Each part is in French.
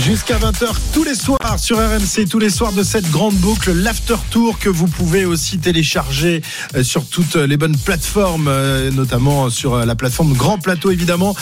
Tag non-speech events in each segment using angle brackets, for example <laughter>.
Jusqu'à 20h tous les soirs sur RMC, tous les soirs de cette grande boucle, l'After Tour que vous pouvez aussi télécharger euh, sur toutes les bonnes plateformes, euh, notamment sur euh, la plateforme Grand Plateau évidemment,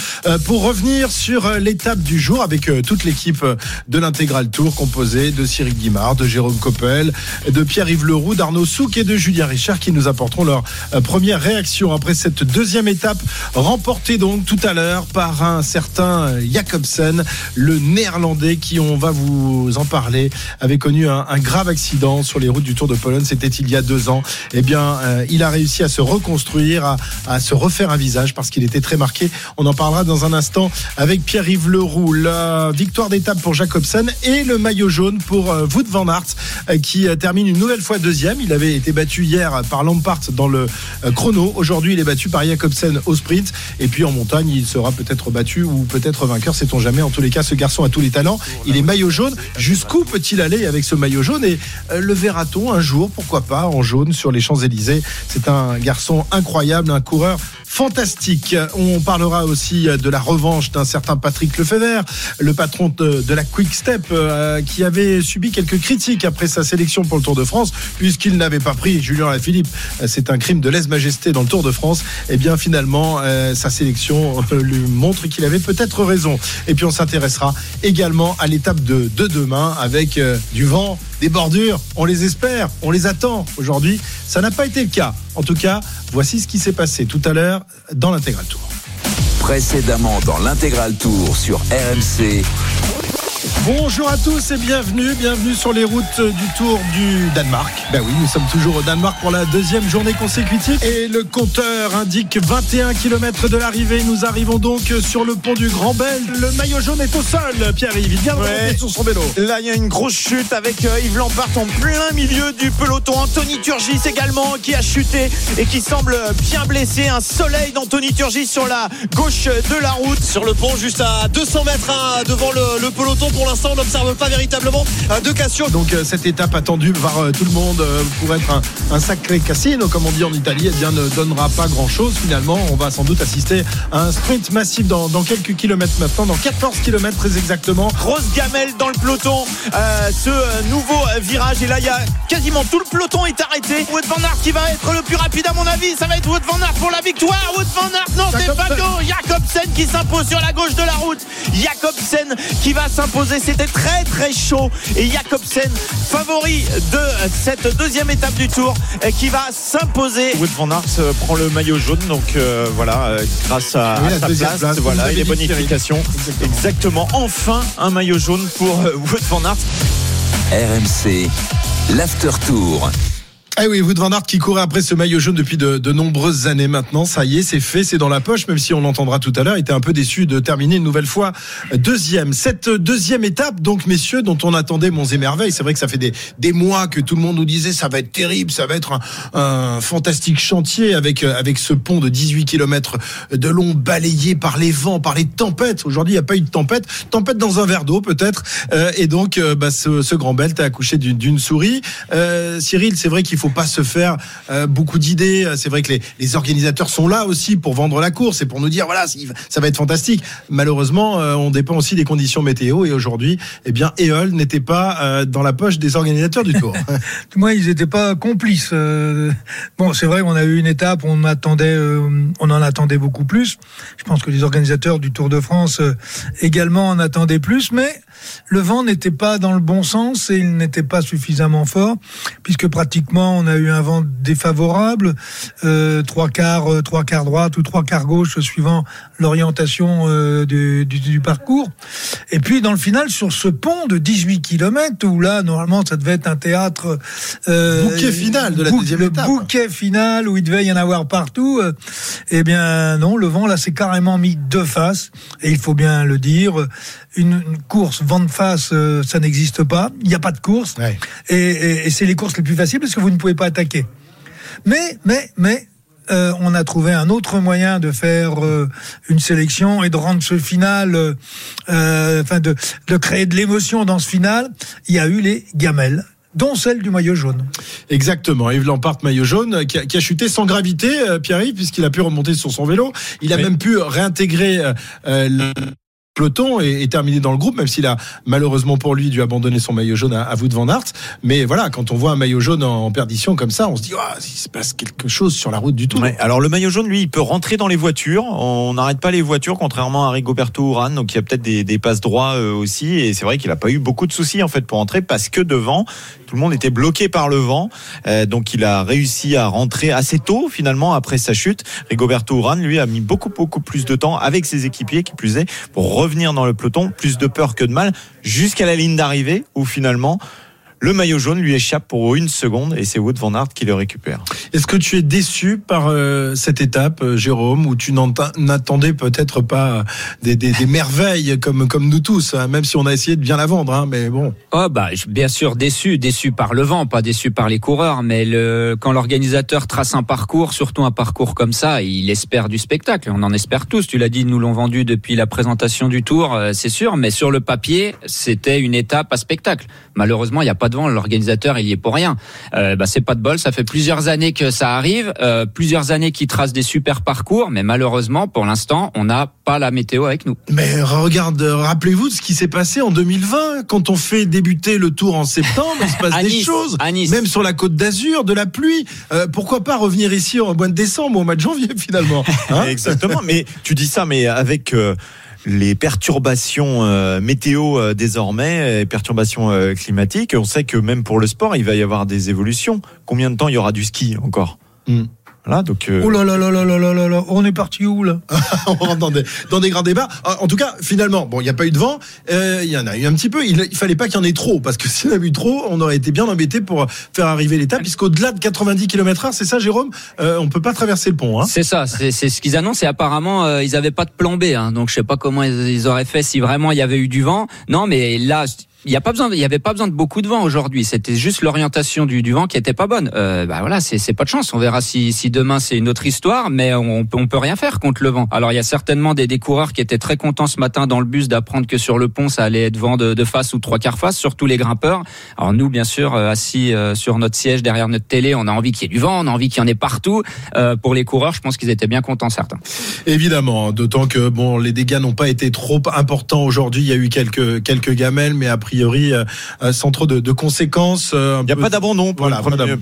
pour revenir sur l'étape du jour avec toute l'équipe de l'intégral Tour composée de Cyril Guimard, de Jérôme Coppel, de Pierre-Yves Leroux, d'Arnaud Souk et de Julien Richard qui nous apporteront leur première réaction après cette deuxième étape remportée donc tout à l'heure par un certain Jacobsen, le néerlandais qui, on va vous en parler, avait connu un, grave accident sur les routes du Tour de Pologne. C'était il y a deux ans. Eh bien, euh, il a réussi à se reconstruire, à, se refaire un visage parce qu'il était très marqué. On en parlera dans un instant avec Pierre-Yves Leroux. La victoire d'étape pour Jacobsen et le maillot jaune pour euh, Wout van Aert euh, qui termine une nouvelle fois deuxième. Il avait été battu hier par Lampart dans le chrono. Aujourd'hui, il est battu par Jacobsen au sprint. Et puis en montagne, il sera peut-être battu ou peut-être vainqueur, sait-on jamais. En tous les cas, ce garçon a tous les talents. Il est maillot jaune. Jusqu'où peut-il aller avec ce maillot jaune Et euh, le verra-t-on un jour, pourquoi pas, en jaune sur les Champs-Élysées? C'est un garçon incroyable, un coureur fantastique. On parlera aussi de la revanche d'un certain Patrick Lefebvre, le patron de, la Quick Step, euh, qui avait subi quelques critiques après sa sélection pour le Tour de France, puisqu'il n'avait pas pris Julien Alaphilippe. C'est un crime de lèse-majesté dans le Tour de France. Et eh bien finalement, euh, sa sélection lui montre qu'il avait peut-être raison. Et puis on s'intéressera également à l'étape de, demain avec euh, du vent, des bordures. On les espère, on les attend. Aujourd'hui, ça n'a pas été le cas. En tout cas, voici ce qui s'est passé tout à l'heure dans l'intégral tour. Précédemment dans l'intégral tour sur RMC. Bonjour à tous et bienvenue, bienvenue sur les routes du Tour du Danemark. Ben oui, nous sommes toujours au Danemark pour la deuxième journée consécutive et le compteur indique 21 km de l'arrivée. Nous arrivons donc sur le pont du Grand Bel. Le maillot jaune est au sol, Pierre-Yves. Il vient de sur son vélo. Là, il y a une grosse chute avec euh, Yves Lampart en plein milieu du peloton. Anthony Turgis également qui a chuté et qui semble bien blessé. Un soleil d'Anthony Turgis sur la gauche de la route. Sur le pont, juste à 200 mètres hein, devant le, le peloton pour l'instant, on n'observe pas véritablement euh, de cassure. Donc euh, cette étape attendue par euh, tout le monde pour être un, sacré casino, comme on dit en Italie, eh bien, ne donnera pas grand-chose finalement. On va sans doute assister à un sprint massif dans, quelques kilomètres maintenant, dans 14 kilomètres très exactement. Grosse gamelle dans le peloton, ce nouveau virage. Et là, il y a quasiment tout le peloton est arrêté. Wout van Aert qui va être le plus rapide à mon avis. Ça va être Wout van Aert pour la victoire. Wout van Aert, non, c'est pas Jacobsen qui s'impose sur la gauche de la route. Jacobsen qui va s'imposer c'était très très chaud. Et Jacobsen, favori de cette deuxième étape du tour, euh, qui va s'imposer. Wood van Aert euh, prend le maillot jaune, donc euh, voilà, grâce à, sa place, voilà, les bonifications. Exactement. Enfin, un maillot jaune pour Wood van Aert. RMC, l'after tour. Eh oui, Wout van Aert qui courait après ce maillot jaune depuis de, nombreuses années maintenant. Ça y est, c'est fait, c'est dans la poche, même si on l'entendra tout à l'heure. Il était un peu déçu de terminer une nouvelle fois deuxième. Cette deuxième étape, donc, messieurs, dont on attendait Monts et. C'est vrai que ça fait des, des mois que tout le monde nous disait ça va être terrible, ça va être un, fantastique chantier avec, avec ce pont de 18 km de long balayé par les vents, par les tempêtes. Aujourd'hui, il n'y a pas eu de tempête. Tempête dans un verre d'eau, peut-être. Euh, et donc, euh, bah, ce, grand belt a accouché d'une souris. Euh, Cyril, c'est vrai qu'il faut pas se faire euh, beaucoup d'idées. C'est vrai que les, organisateurs sont là aussi pour vendre la course et pour nous dire voilà, ça va être fantastique. Malheureusement, euh, on dépend aussi des conditions météo et aujourd'hui, eh bien, EOL n'était pas euh, dans la poche des organisateurs du Tour. <laughs> Moi, ils n'étaient pas complices. bon, c'est vrai, on a eu une étape, on attendait, on en attendait beaucoup plus. Je pense que les organisateurs du Tour de France également en attendaient plus, mais le vent n'était pas dans le bon sens et il n'était pas suffisamment fort, puisque pratiquement on a eu un vent défavorable, euh, trois quarts, euh, trois quarts droite ou trois quarts gauche suivant l'orientation euh, du, parcours. Et puis dans le final, sur ce pont de 18 km, où là normalement ça devait être un théâtre bouquet final de la deuxième étape. bouquet final où il devait y en avoir partout. eh bien non, le vent là s'est carrément mis de face et il faut bien le dire, une, une course vent de face, euh, ça n'existe pas. Il n'y a pas de course. Et, c'est les courses les plus faciles parce que vous ne pouvez pas attaquer. Mais, mais, mais, on a trouvé un autre moyen de faire une sélection et de rendre ce final, enfin de, de créer de l'émotion dans ce final. Il y a eu les gamelles dont celle du maillot jaune. Exactement. Yves Lampard, maillot jaune, qui a, qui a chuté sans gravité, euh, Pierre-Yves, puisqu'il a pu remonter sur son vélo. Il a même pu réintégrer euh, euh, le peloton est, terminé dans le groupe, même s'il a malheureusement pour lui dû abandonner son maillot jaune à, à Wout van Aert. Mais voilà, quand on voit un maillot jaune en, perdition comme ça, on se dit, oh, il se passe quelque chose sur la route du tout. alors le maillot jaune, lui, il peut rentrer dans les voitures. On n'arrête pas les voitures, contrairement à Rigoberto Urán, donc il y a peut-être des, des passes droits euh, aussi. Et c'est vrai qu'il n'a pas eu beaucoup de soucis en fait pour entrer parce que devant, tout le monde était bloqué par le vent. Euh, donc il a réussi à rentrer assez tôt finalement après sa chute. Rigoberto Urán, lui, a mis beaucoup beaucoup plus de temps avec ses équipiers qui plus est pour revenir dans le peloton, plus de peur que de mal, jusqu'à la ligne d'arrivée où finalement le maillot jaune lui échappe pour une seconde et c'est Wood van Aert qui le récupère. Est-ce que tu es déçu par euh, cette étape, euh, Jérôme, où tu n'attendais peut-être pas des, des, des, merveilles comme, comme nous tous, hein, même si on a essayé de bien la vendre, hein, mais bon. Oh bah bien sûr déçu, déçu par le vent, pas déçu par les coureurs, mais le, quand l'organisateur trace un parcours, surtout un parcours comme ça, il espère du spectacle. On en espère tous. Tu l'as dit, nous l'ont vendu depuis la présentation du Tour, euh, c'est sûr, mais sur le papier, c'était une étape à spectacle. Malheureusement, il n'y a pas devant, l'organisateur il y est pour rien. Euh, bah, c'est pas de bol, ça fait plusieurs années que ça arrive, euh, plusieurs années qu'il trace des super parcours, mais malheureusement pour l'instant on n'a pas la météo avec nous. Mais regarde, rappelez-vous de ce qui s'est passé en 2020 quand on fait débuter le Tour en septembre, il se passe <laughs> des choses, même sur la Côte d'Azur, de la pluie. Euh, pourquoi pas revenir ici en mois de décembre ou au mois de janvier finalement hein? <laughs> Exactement. mais tu dis ça, mais avec euh, les perturbations euh, météo euh, désormais, perturbations euh, climatiques. On sait que même pour le sport, il va y avoir des évolutions. Combien de temps il y aura du ski encore? Hmm. Voilà, donc. Euh... Oh là là là là là là là on est parti où là <laughs> On rentre dans des, dans des grands débats. En tout cas, finalement, bon, il n'y a pas eu de vent. Euh, il y en a eu un petit peu. Il, il fallait pas qu'il y en ait trop, parce que <laughs> s'il y en a eu trop, on aurait été bien embêté pour faire arriver l'étape, puisqu'au-delà de 90 km/h, c'est ça, Jérôme, euh, on peut pas traverser le pont. Hein c'est ça, c'est ce qu'ils annoncent. Et apparemment, euh, ils avaient pas de plan B. Hein, donc je sais pas comment ils, ils auraient fait si vraiment il y avait eu du vent. Non, mais là, il y a pas besoin, il y avait pas besoin de beaucoup de vent aujourd'hui. C'était juste l'orientation du, vent qui était pas bonne. Euh, bah voilà, c'est pas de chance. On verra si, demain c'est une autre histoire, mais on, on peut rien faire contre le vent. Alors il y a certainement des, coureurs qui étaient très contents ce matin dans le bus d'apprendre que sur le pont ça allait être vent de, face ou trois quarts face, surtout les grimpeurs. Alors nous, bien sûr, euh, assis euh, sur notre siège derrière notre télé, on a envie qu'il y ait du vent, on a envie qu'il y en ait partout. Euh, pour les coureurs, je pense qu'ils étaient bien contents certains. Évidemment, d'autant que bon, les dégâts n'ont pas été trop importants aujourd'hui. Il y a eu quelques gamelles, mais a priori euh, sans trop de, conséquences. Euh, il n'y a pas d'abandon pour,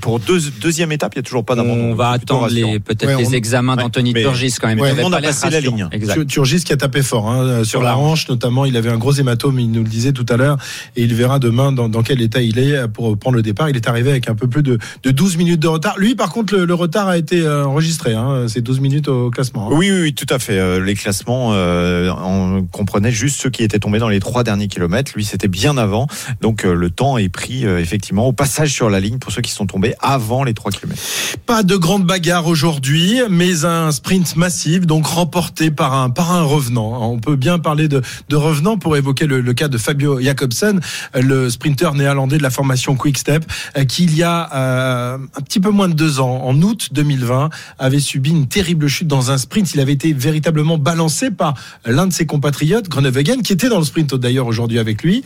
pour deux, deuxième étape, il n'y a toujours pas d'abandon. On va attendre les, peut-être les examens d'Anthony Turgis quand même. Ouais, on a passé la ligne. Turgis qui a tapé fort hein, sur, la hanche notamment. Il avait un gros hématome, il nous le disait tout à l'heure, et il verra demain dans, dans, quel état il est pour prendre le départ. Il est arrivé avec un peu plus de, de 12 minutes de retard. Lui, par contre, le, retard a été euh, enregistré. Hein, C'est 12 minutes au classement. Hein. Oui, oui, oui, tout à fait. Les classements, on comprenait juste ceux qui étaient tombés dans les trois derniers kilomètres. Lui, c'était bien avant. Donc le temps est pris euh, effectivement au passage sur la ligne pour ceux qui sont tombés avant les 3 km. Pas de grande bagarre aujourd'hui, mais un sprint massif, donc remporté par un, par un revenant. On peut bien parler de, de revenant pour évoquer le, cas de Fabio Jacobsen, le sprinter néerlandais de la formation Quick Step, euh, qui il y a euh, un petit peu moins de deux ans, en août 2020, avait subi une terrible chute dans un sprint. Il avait été véritablement balancé par l'un de ses compatriotes, Groenewegen, qui était dans le sprint d'ailleurs aujourd'hui avec lui,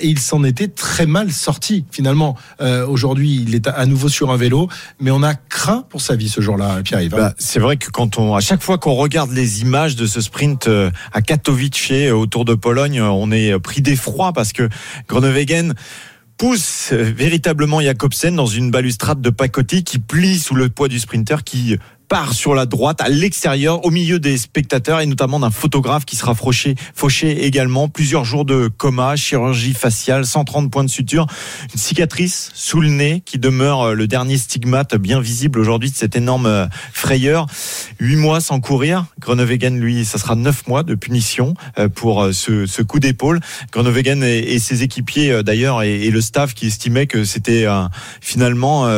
et il s'en était très mal sorti finalement. Euh, aujourd'hui, il est à nouveau sur un vélo, mais on a craint pour sa vie ce jour-là, Pierre-Yves. Hein. Bah, c'est vrai que quand on, à chaque fois qu'on regarde les images de ce sprint euh, à Katowice autour de Pologne, on est pris d'effroi parce que Groenewegen pousse véritablement Jacobsen dans une balustrade de pacotille qui plie sous le poids du sprinter qui part sur la droite, à l'extérieur, au milieu des spectateurs et notamment d'un photographe qui sera fauché, également. Plusieurs jours de coma, chirurgie faciale, 130 points de suture, une cicatrice sous le nez qui demeure euh, le dernier stigmate bien visible aujourd'hui de cette énorme euh, frayeur. Huit mois sans courir. Groenewegen, lui, ça sera neuf mois de punition euh, pour ce, coup d'épaule. Groenewegen et, et, ses équipiers d'ailleurs et, le staff qui estimaient que c'était finalement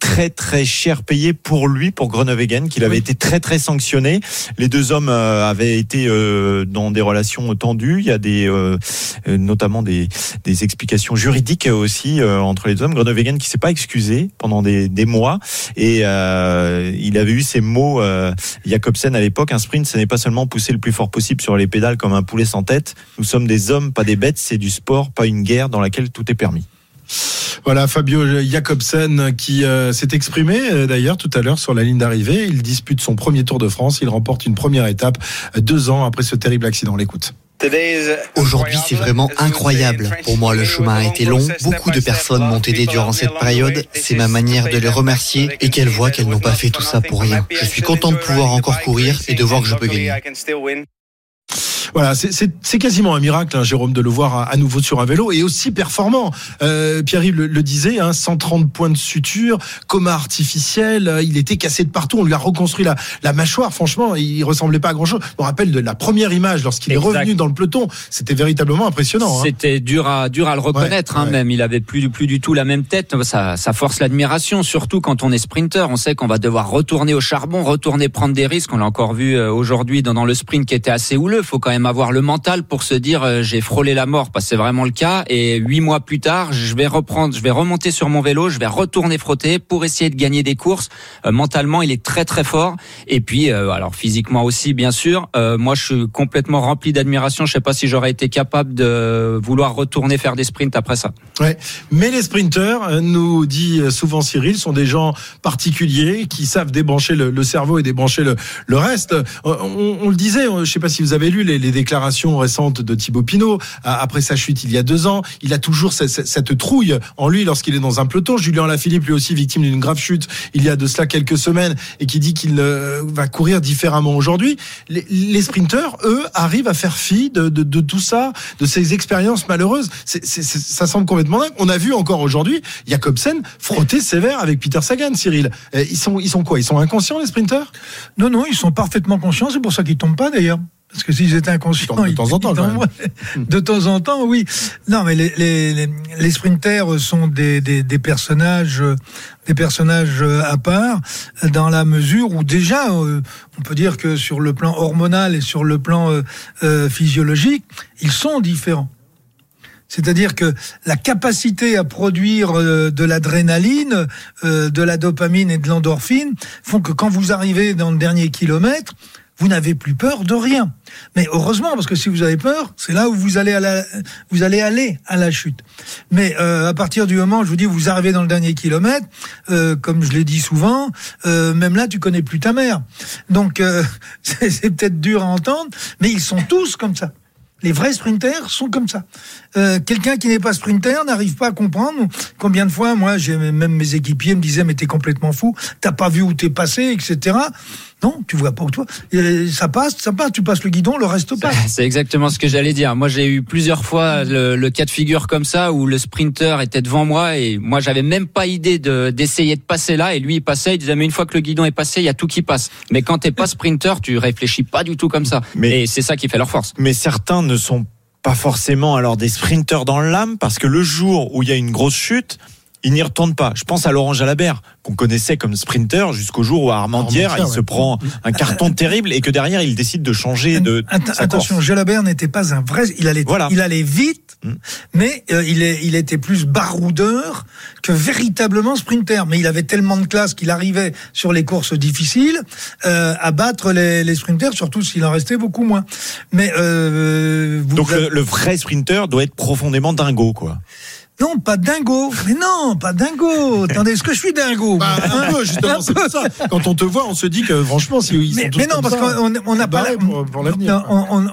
très très cher payé pour lui, pour Groenewegen Qu'il avait été très très sanctionné. Les deux hommes euh, avaient été euh, dans des relations tendues. Il y a des, euh, notamment des, des explications juridiques aussi entre les deux hommes. Groenewegen qui s'est pas excusé pendant des, des mois et il avait eu ces mots Jacobsen à l'époque. Un sprint, ce n'est pas seulement pousser le plus fort possible sur les pédales comme un poulet sans tête. Nous sommes des hommes, pas des bêtes. C'est du sport, pas une guerre dans laquelle tout est permis. Voilà Fabio Jacobsen qui euh, s'est exprimé euh, d'ailleurs tout à l'heure sur la ligne d'arrivée. Il dispute son premier Tour de France. Il remporte une première étape deux ans après ce terrible accident. L'écoute. Aujourd'hui, c'est vraiment incroyable. Pour moi, le chemin a été long. Beaucoup de personnes m'ont aidé durant cette période. C'est ma manière de les remercier et qu'elles voient qu'elles n'ont pas fait tout ça pour rien. Je suis content de pouvoir encore courir et de voir que je peux gagner. Voilà, c'est- quasiment un miracle, hein, Jérôme, de le voir à, à nouveau sur un vélo et aussi performant. Euh, Pierre-Yves le, le disait, hein, 130 points de suture, coma artificiel, euh, il était cassé de partout, on lui a reconstruit la, la mâchoire. Franchement, il ressemblait pas à grand-chose. Me rappelle de la première image lorsqu'il est revenu dans le peloton, c'était véritablement impressionnant. hein. C'était dur à dur à le reconnaître Ouais, hein, ouais. même. Il avait plus plus du tout la même tête. Ça, ça force l'admiration, surtout quand on est sprinter. On sait qu'on va devoir retourner au charbon, retourner prendre des risques. On l'a encore vu euh, aujourd'hui dans, dans le sprint qui était assez houleux. Faut quand même avoir le mental pour se dire euh, j'ai frôlé la mort, parce c'est vraiment le cas. Et huit mois plus tard, je vais reprendre, je vais remonter sur mon vélo, je vais retourner frotter pour essayer de gagner des courses. Euh, mentalement, il est très très fort. Et puis, euh, alors physiquement aussi, bien sûr. Moi, je suis complètement rempli d'admiration. Je sais pas si j'aurais été capable de vouloir retourner faire des sprints après ça. Mais les sprinteurs, nous dit souvent Cyril, sont des gens particuliers qui savent débrancher le, cerveau et débrancher le, le reste. On, le disait, je sais pas si vous avez lu les déclarations récentes de Thibaut Pinot à- après sa chute il y a deux ans. Il a toujours cette, trouille en lui lorsqu'il est dans un peloton. Julien Lafilippe, lui aussi victime d'une grave chute il y a de cela quelques semaines et qui dit qu'il euh, va courir différemment aujourd'hui. Les, les sprinteurs, eux, arrivent à faire fi de, tout ça, de ces expériences malheureuses. Ça semble complètement dingue. On a vu encore aujourd'hui Jacobsen frotter sévère avec Peter Sagan, Cyril. Euh, Ils sont, ils sont quoi? Ils sont inconscients, les sprinteurs? Non, non, ils sont parfaitement conscients. C'est pour ça qu'ils tombent pas d'ailleurs. Parce que s'ils étaient inconscients, De temps en temps, quand tomberaient. <laughs> De temps en temps, oui. Non, mais les, les, les, sprinters sont des, des, des personnages, des personnages à part, dans la mesure où déjà, euh, on peut dire que sur le plan hormonal et sur le plan euh, euh, physiologique, ils sont différents. C'est-à-dire que la capacité à produire de l'adrénaline, de la dopamine et de l'endorphine font que quand vous arrivez dans le dernier kilomètre, vous n'avez plus peur de rien. Mais heureusement, parce que si vous avez peur, c'est là où vous allez à la, vous allez aller à la chute. Mais euh, à partir du moment, je vous dis, où vous arrivez dans le dernier kilomètre, euh, comme je l'ai dit souvent, euh, même là, tu connais plus ta mère. Donc euh, <laughs> c'est peut-être dur à entendre, mais ils sont tous comme ça. Les vrais sprinters sont comme ça. Euh, Quelqu'un qui n'est pas sprinter n'arrive pas à comprendre combien de fois, moi, même mes équipiers me disaient mais t'es complètement fou, t'as pas vu où t'es passé, etc. Non, tu vois pas où toi. Et ça passe, ça passe. Tu passes le guidon, le reste passe. C'est exactement ce que j'allais dire. Moi, j'ai eu plusieurs fois le, le cas de figure comme ça où le sprinter était devant moi et moi, j'avais même pas idée de d'essayer de passer là et lui il passait. Il disait mais une fois que le guidon est passé, il y a tout qui passe. Mais quand t'es pas sprinter, tu réfléchis pas du tout comme ça. Mais- et c'est ça qui fait leur force. Mais certains ne sont pas forcément alors des sprinteurs dans l'âme parce que le jour où il y a une grosse chute, ils n'y retournent pas. Je pense à Laurent Jalabert qu'on connaissait comme sprinter jusqu'au jour où à Armandière, Armandière, il se prend un carton terrible et que derrière il décide de changer de Att- sa attention, course. Jalabert n'était pas un vrai. Il allait, Voilà. il allait vite, Mm. mais euh, il, est, il était plus baroudeur que véritablement sprinter. Mais il avait tellement de classe qu'il arrivait sur les courses difficiles euh, à battre les, les sprinters, surtout s'il en restait beaucoup moins. Mais euh, vous Donc avez- le, le vrai sprinter doit être profondément dingo quoi. Non, pas dingo. Mais non, pas dingo. Attendez, est-ce que je suis dingo Bah, un peu, justement, c'est pour ça. <laughs> Quand on te voit, on se dit que franchement, si ils sont mais, tous mais non, parce qu'on on n'a pas barré la- pour, pour l'avenir. Non, on, on,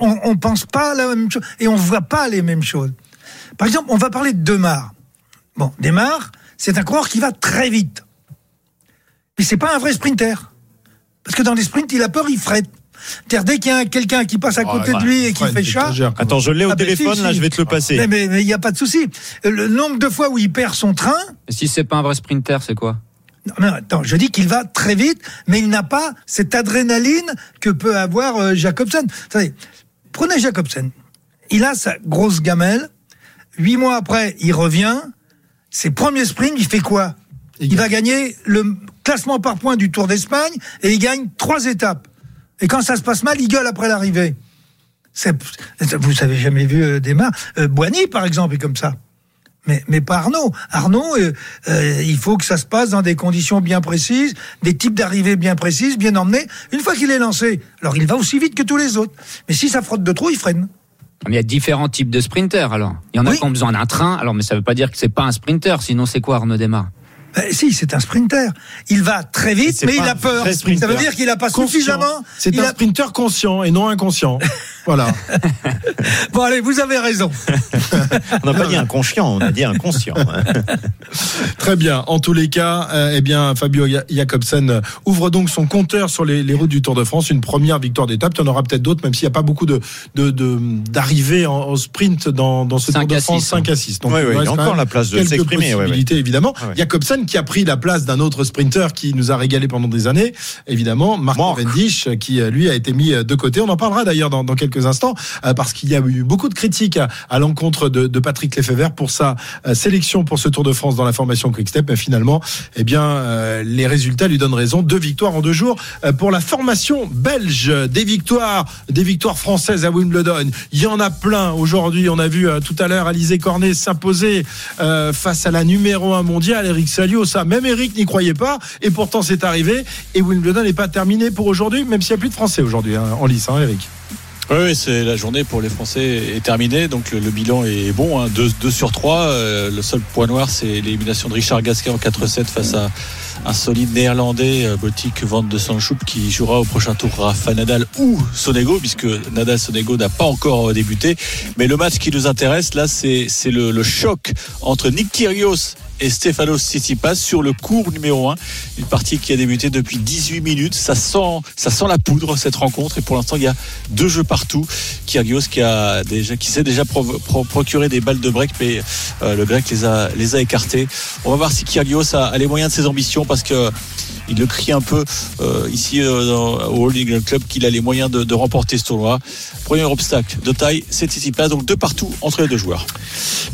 on, on pense pas la même chose et on voit pas les mêmes choses. Par exemple, on va parler de Demar. Bon, Demar, c'est un coureur qui va très vite. Mais c'est pas un vrai sprinter. Parce que dans les sprints, il a peur, il frette. C'est-à-dire, dès qu'il y a quelqu'un qui passe à côté de lui et qui fait chat. Attends, je l'ai au Ah, ben, téléphone si, là, si. je vais te le passer. mais mais- mais il n'y a pas de souci. Le nombre de fois où il perd son train, Et si c'est pas un vrai sprinter, c'est quoi? Non, attends, je dis qu'il va très vite, mais il n'a pas cette adrénaline que peut avoir euh, Jacobsen. Prenez Jacobsen. Il a sa grosse gamelle. Huit mois après, il revient. Ses premiers sprints, il fait quoi? Il va gagner le classement par points du Tour d'Espagne et il gagne trois étapes. Et quand ça se passe mal, il gueule après l'arrivée. Vous avez jamais vu euh, des mains euh, Boigny, par exemple, est comme ça. Mais, mais pas Arnaud. Arnaud, euh, euh, il faut que ça se passe dans des conditions bien précises, des types d'arrivées bien précises, bien emmenés. Une fois qu'il est lancé, alors il va aussi vite que tous les autres. Mais si ça frotte de trop, il freine. Mais il y a différents types de sprinters alors. Il y en a Oui. qui ont besoin d'un train, alors mais ça veut pas dire que c'est pas un sprinter, sinon c'est quoi Arnaud Démarre Ben, si, c'est un sprinter. Il va très vite, mais il a peur. Ça sprinter. veut dire qu'il n'a pas Conscient. suffisamment. C'est il un a- sprinter conscient et non inconscient. <laughs> voilà. Bon, allez, vous avez raison. <laughs> On n'a pas dit inconscient, on a dit inconscient. <laughs> Très bien. En tous les cas, euh, eh bien, Fabio Ja- Jacobsen euh, ouvre donc son compteur sur les, les routes du Tour de France. Une première victoire d'étape. Il y en aura peut-être d'autres, même s'il n'y a pas beaucoup de de- de- d'arrivées en, en sprint dans, dans ce Tour de France. six, 5 à 6. Donc, Ouais, ouais, il y a encore la place de s'exprimer, ouais, ouais. évidemment. Ouais, ouais. Jacobsen qui a pris la place d'un autre sprinter qui nous a régalé pendant des années, évidemment, Marc. Cavendish, qui euh, lui a été mis euh, de côté. On en parlera d'ailleurs dans, dans quelques instants, euh, parce qu'il y a eu beaucoup de critiques à, à l'encontre de, de Patrick Lefebvre pour sa sélection pour ce Tour de France dans la formation Quick-Step. Mais finalement, eh bien, les résultats lui donnent raison. Deux victoires en deux jours pour la formation belge. Des victoires, des victoires françaises à Wimbledon. Il y en a plein aujourd'hui. On a vu tout à l'heure Alizé Cornet s'imposer face à la numéro un mondiale, Eric Même Eric n'y croyait pas. Et pourtant, c'est arrivé. Et Wimbledon n'est pas terminé pour aujourd'hui, même s'il n'y a plus de Français aujourd'hui hein, en lice, hein, Eric. Oui, c'est la journée pour les Français est terminée, donc le, bilan est bon, 2 sur 3. le seul point noir, c'est l'élimination de Richard Gasquet en 4-7 face à un solide néerlandais, euh, Botic Van de Sanchoup, qui jouera au prochain tour Rafa Nadal ou Sonego, puisque Nadal Sonego n'a pas encore euh, débuté. Mais le match qui nous intéresse, là, c'est le, le choc entre Nick Kyrgios et Stefanos Tsitsipas sur le cours numéro 1. Une partie qui a débuté depuis 18 minutes. Ça sent, la poudre, cette rencontre. Et pour l'instant, il y a deux jeux partout. Kyrgios qui a déjà, qui s'est déjà pro- pro- procuré des balles de break, mais euh, le grec les a, les a écartés. On va voir si Kyrgios a, les moyens de ses ambitions parce que il le crie un peu euh, ici euh, dans- au England Club qu'il a les moyens de, remporter ce tournoi. Premier obstacle de taille, c'est donc deux partout entre les deux joueurs.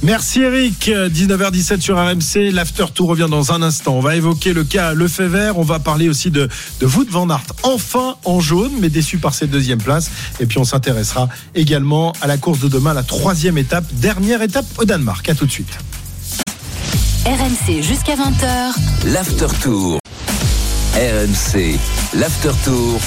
Merci Eric. 19h17 sur RMC. L'after tour revient dans un instant. On va évoquer le cas Lefebvre. On va parler aussi de, de Wout van Aert. Enfin en jaune, mais déçu par cette deuxième place. Et puis on s'intéressera également à la course de demain, la troisième étape, dernière étape au Danemark. À tout de suite. RMC jusqu'à 20h. L'After Tour. RMC. L'After Tour.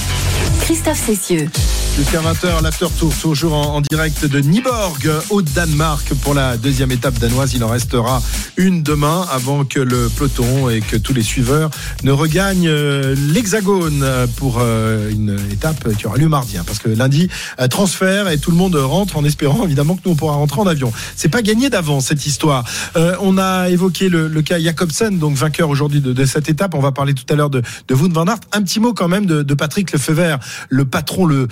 Christophe Cessieux. Jusqu'à 20h, l'after tour, toujours en, direct de Nyborg au Danemark pour la deuxième étape danoise. Il en restera une demain avant que le peloton et que tous les suiveurs ne regagnent euh, l'hexagone pour euh, une étape qui aura lieu mardi. hein, parce que lundi, euh, transfert et tout le monde rentre en espérant évidemment que nous on pourra rentrer en avion. C'est pas gagné d'avance cette histoire. On a évoqué le, cas Jacobsen, donc vainqueur aujourd'hui de, cette étape. On va parler tout à l'heure de, de Wout van Aert. Un petit mot quand même de, de Patrick Lefebvre, le patron, le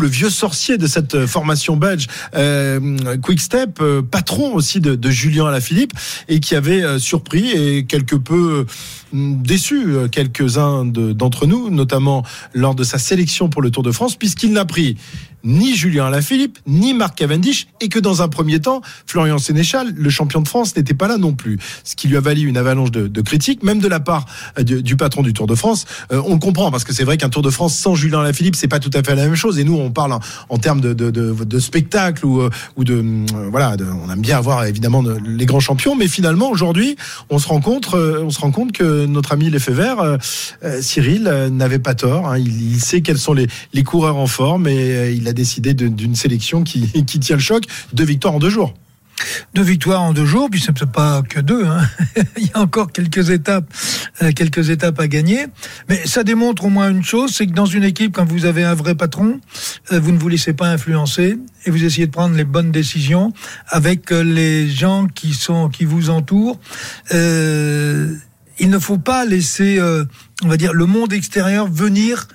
le vieux sorcier de cette euh, formation belge euh, Quick Step, euh, patron aussi de, de Julien Alaphilippe et qui avait surpris et quelque peu déçu quelques-uns de- d'entre nous, notamment lors de sa sélection pour le Tour de France, puisqu'il n'a pris ni Julien Alaphilippe, ni Marc Cavendish, et que dans un premier temps, Florian Sénéchal, le champion de France, n'était pas là non plus. Ce qui lui a valu une avalanche de, critiques, même de la part euh, du, patron du Tour de France. Euh, on le comprend, parce que c'est vrai qu'un Tour de France sans Julien Alaphilippe, c'est pas tout à fait la même chose. Et nous, on parle en, termes de, de, spectacle ou, euh, de voilà, on aime bien avoir évidemment de- les grands champions, mais finalement aujourd'hui, on se rend compte, on se rend compte que notre ami euh, Cyril, n'avait pas tort. hein. Il, il sait quels sont les, coureurs en forme et euh, a décidé d'une sélection qui, tient le choc. Deux victoires en deux jours. Deux victoires en deux jours, puis c'est peut-être pas que deux. hein. <laughs> Il y a encore quelques étapes, euh, quelques étapes à gagner. Mais ça démontre au moins une chose, c'est que dans une équipe, quand vous avez un vrai patron, euh, vous ne vous laissez pas influencer et vous essayez de prendre les bonnes décisions avec euh, les gens qui sont qui vous entourent. Il ne faut pas laisser, on va dire, le monde extérieur venir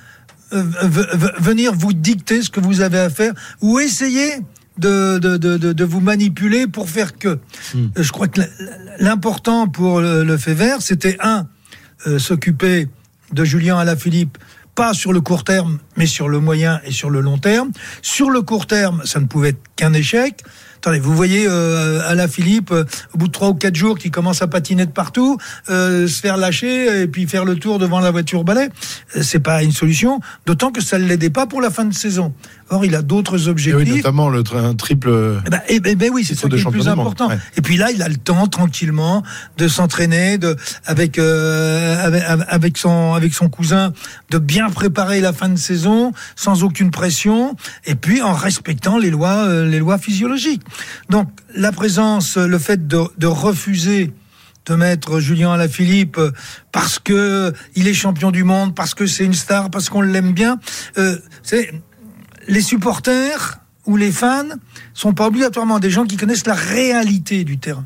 venir vous dicter ce que vous avez à faire ou essayer de, de, de, vous manipuler pour faire que. Euh, Je crois que l'important pour le, le fait vert, c'était un, euh, s'occuper de Julien Alaphilippe, pas sur le court terme, mais sur le moyen et sur le long terme. Sur le court terme, ça ne pouvait être qu'un échec. Attendez, vous voyez euh, Alain Philippe, euh, au bout de trois ou quatre jours, qui commence à patiner de partout, euh, se faire lâcher et puis faire le tour devant la voiture balai, euh, c'est pas une solution. D'autant que ça ne l'aidait pas pour la fin de saison. Or, il a d'autres Et objectifs. oui, notamment le un triple. Eh ben, eh ben, ben oui, c'est ça de qui est le plus important. ouais. Et puis là, il a le temps tranquillement de s'entraîner, de avec, euh, avec avec son avec son cousin, de bien préparer la fin de saison sans aucune pression, et puis en respectant les lois euh, les lois physiologiques. Donc la présence, le fait de, de refuser de mettre Julien Alaphilippe euh, parce que il est champion du monde, parce que c'est une star, parce qu'on l'aime bien. Euh, c'est les supporters ou les fans sont pas obligatoirement des gens qui connaissent la réalité du terrain.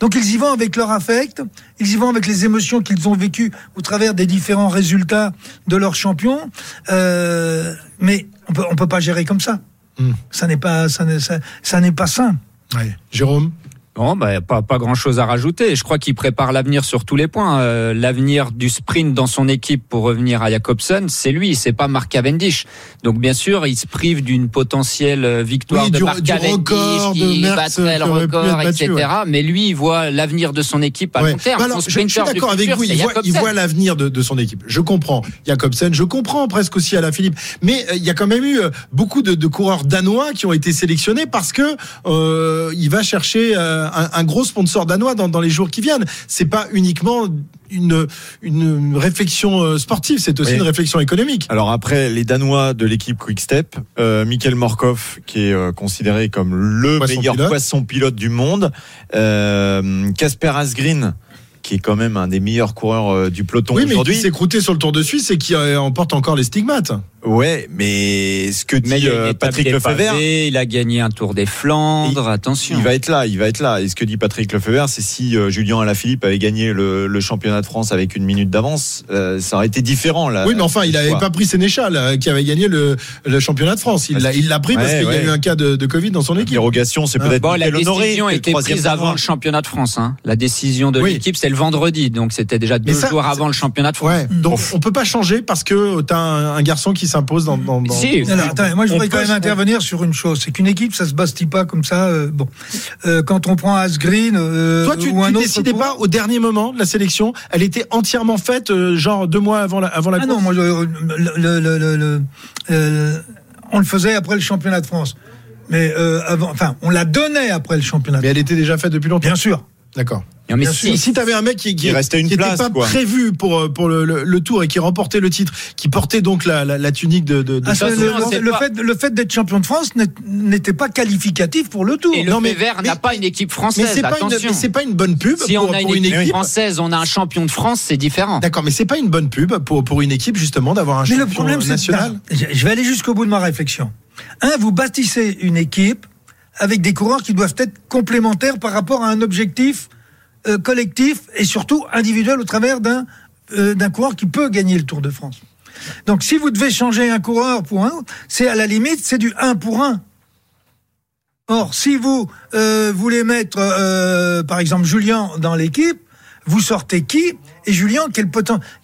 Donc ils y vont avec leur affect, ils y vont avec les émotions qu'ils ont vécues au travers des différents résultats de leurs champions. Euh, mais on peut on peut pas gérer comme ça. Hmm. Ça n'est pas ça n'est ça, ça n'est pas sain. Ouais. Jérôme? Bon, bah, pas, pas grand chose à rajouter. Je crois qu'il prépare l'avenir sur tous les points. Euh, l'avenir du sprint dans son équipe pour revenir à Jacobsen, c'est lui, c'est pas Mark Cavendish. Donc, bien sûr, il se prive d'une potentielle euh, victoire Oui, de du- Mark du Cavendish record qui battrait le record, battu, etc. ouais. Mais lui, il voit l'avenir de son équipe à Ouais. long terme. Bah alors, je, je suis d'accord avec futur, vous. Il voit, il Jacobsen. voit l'avenir de, de son équipe. Je comprends, Jacobsen. Je comprends presque aussi la Philippe. Mais euh, il y a quand même eu euh, beaucoup de, de coureurs danois qui ont été sélectionnés parce que euh, il va chercher euh, un, un gros sponsor danois dans, dans les jours qui viennent. C'est pas uniquement une, une réflexion euh, sportive, c'est aussi Oui. une réflexion économique. Alors après les Danois de l'équipe Quick Step, euh, Michael Morkov qui est euh, considéré comme le Poisson meilleur pilote. poisson pilote du monde, euh, Casper Asgreen qui est quand même un des meilleurs coureurs euh, du peloton Oui, mais aujourd'hui. qui s'est croûté sur le Tour de Suisse et qui euh, emporte encore les stigmates. Ouais, mais ce que Mais il dit euh, Patrick Lefebvre, il a gagné un Tour des Flandres, attention. il va être là, il va être là. Et ce que dit Patrick Lefebvre, c'est si euh, Julien Alaphilippe avait gagné le, le championnat de France avec une minute d'avance, euh, ça aurait été différent là. Oui, mais enfin, il n'avait pas pris Sénéchal, euh, qui avait gagné le, le championnat de France. Il l'a, il l'a pris parce Ouais, qu'il y a eu un cas de, de Covid dans son équipe. Dérogation, c'est peut-être Bon, la décision a été prise avant le championnat de France. Hein. La décision de Oui. l'équipe, c'est le vendredi, donc c'était déjà deux ça, jours avant le championnat de France. Ouais, donc on peut pas changer parce que t'as un, un garçon qui s'impose dans. dans, dans- Si. Alors, attendez, moi je On voudrais quand même intervenir sur une chose, c'est qu'une équipe ça se bastille pas comme ça. euh, bon, Euh, quand on prend Asgreen euh, Toi, tu, ou un tu autre décidais pas au dernier moment de la sélection. Elle était entièrement faite, euh, genre deux mois avant la, avant la Ah course? non, moi je- le, le- le- le- le- euh, on le faisait après le championnat de France, mais euh, avant, enfin on la donnait après le championnat. Mais elle était déjà faite depuis longtemps? Bien sûr. D'accord. Non, mais si. Si t'avais un mec qui, qui, restait une qui était place, pas quoi. prévu pour euh, pour le, le, le tour et qui remportait le titre, qui portait donc la, la, la tunique de. de, de- Ah, le, le fait, le fait d'être champion de France n'était pas qualificatif pour le tour. Et le Non, mais- vert mais- n'a pas une équipe mais française. c'est pas une attention. mais c'est pas une bonne pub si pour, on a une pour équipe, française, on a un champion de France, c'est différent. D'accord, mais c'est pas une bonne pub pour pour une équipe justement d'avoir un Mais champion le problème, c'est national. Je vais aller jusqu'au bout de ma réflexion. Un, vous bâtissez une équipe avec des coureurs qui doivent être complémentaires par rapport à un objectif euh, collectif et surtout individuel au travers d'un euh, d'un coureur qui peut gagner le Tour de France. Donc, si vous devez changer un coureur pour un autre, c'est à la limite, c'est du 1 pour 1. Or, si vous euh, voulez mettre, par exemple, Julien dans l'équipe, vous sortez qui Et Julien, quelle,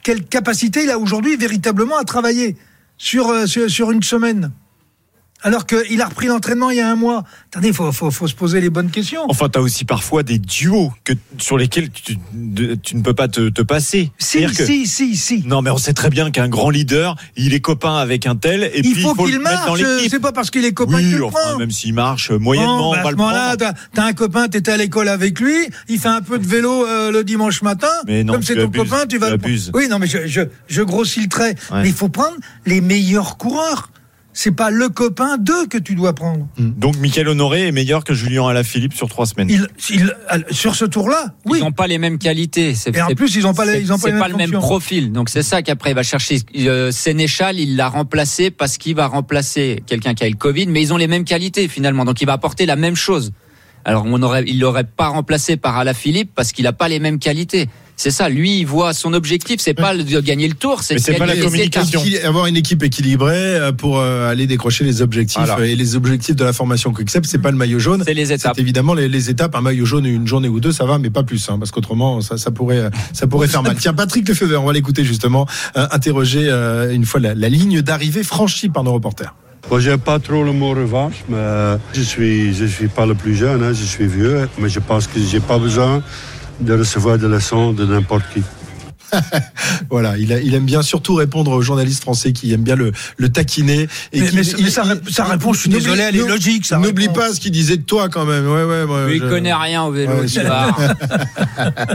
quelle capacité il a aujourd'hui véritablement à travailler sur, sur une semaine? Alors qu'il a repris l'entraînement il y a un mois. Attendez, il faut, faut, faut se poser les bonnes questions. Enfin, tu as aussi parfois des duos que, sur lesquels tu, de- tu ne peux pas te, te passer. Si, C'est-à-dire que- si, si, si. Non, mais on sait très bien qu'un grand leader, il est copain avec un tel, et il puis faut il faut qu'il marche. C'est pas parce qu'il est copain que tu Oui, le enfin, même s'il marche moyennement, Bon, bah, on à ce le prendre. t'as, t'as un copain, t'étais à l'école avec lui, il fait un peu de vélo euh, le dimanche matin. Mais non, Comme c'est ton abuses, copain, tu vas tu le. Oui, non, mais je, je, je grossis le trait. Ouais. Mais il faut prendre les meilleurs coureurs. C'est pas le copain d'eux que tu dois prendre. Donc, Michael Honoré est meilleur que Julien Alaphilippe sur trois semaines. Il, il- sur ce tour-là, oui. Ils n'ont pas les mêmes qualités. C'est- Et en plus, ils ont pas les- c'est- ils ont pas les pas le même profil. Donc c'est ça qu'après il va chercher euh, Sénéchal. Il l'a remplacé parce qu'il va remplacer quelqu'un qui a eu le Covid, mais ils ont les mêmes qualités finalement. Donc il va apporter la même chose. Alors on aurait, il l'aurait pas remplacé par Alaphilippe parce qu'il a pas les mêmes qualités. C'est ça. Lui, il voit son objectif, c'est pas de gagner le tour, c'est de c'est pas la communication. avoir une équipe équilibrée euh, pour euh, aller décrocher les objectifs Voilà. Euh, et les objectifs de la formation Quickstep c'est pas le maillot jaune C'est les étapes. c'est évidemment les, les étapes un maillot jaune une journée ou deux ça va mais pas plus hein, parce qu'autrement ça, ça pourrait ça pourrait faire mal tiens Patrick Lefebvre on va l'écouter justement euh, interroger euh, une fois la, la ligne d'arrivée franchie par nos reporters Moi, j'aime pas trop le mot revanche, mais je suis, je suis pas le plus jeune, hein, je suis vieux, mais je pense que j'ai pas besoin de recevoir des leçons de n'importe qui. <laughs> voilà il, a- il aime bien surtout répondre aux journalistes français qui aiment bien le, le taquiner et Mais- mais- il- mais sa il- rép- sa réponse, je suis désolé, elle est logique, n'oublie pas ce qu'il disait de toi quand même ouais ouais il je- connaît rien au vélo, Ouais. <laughs>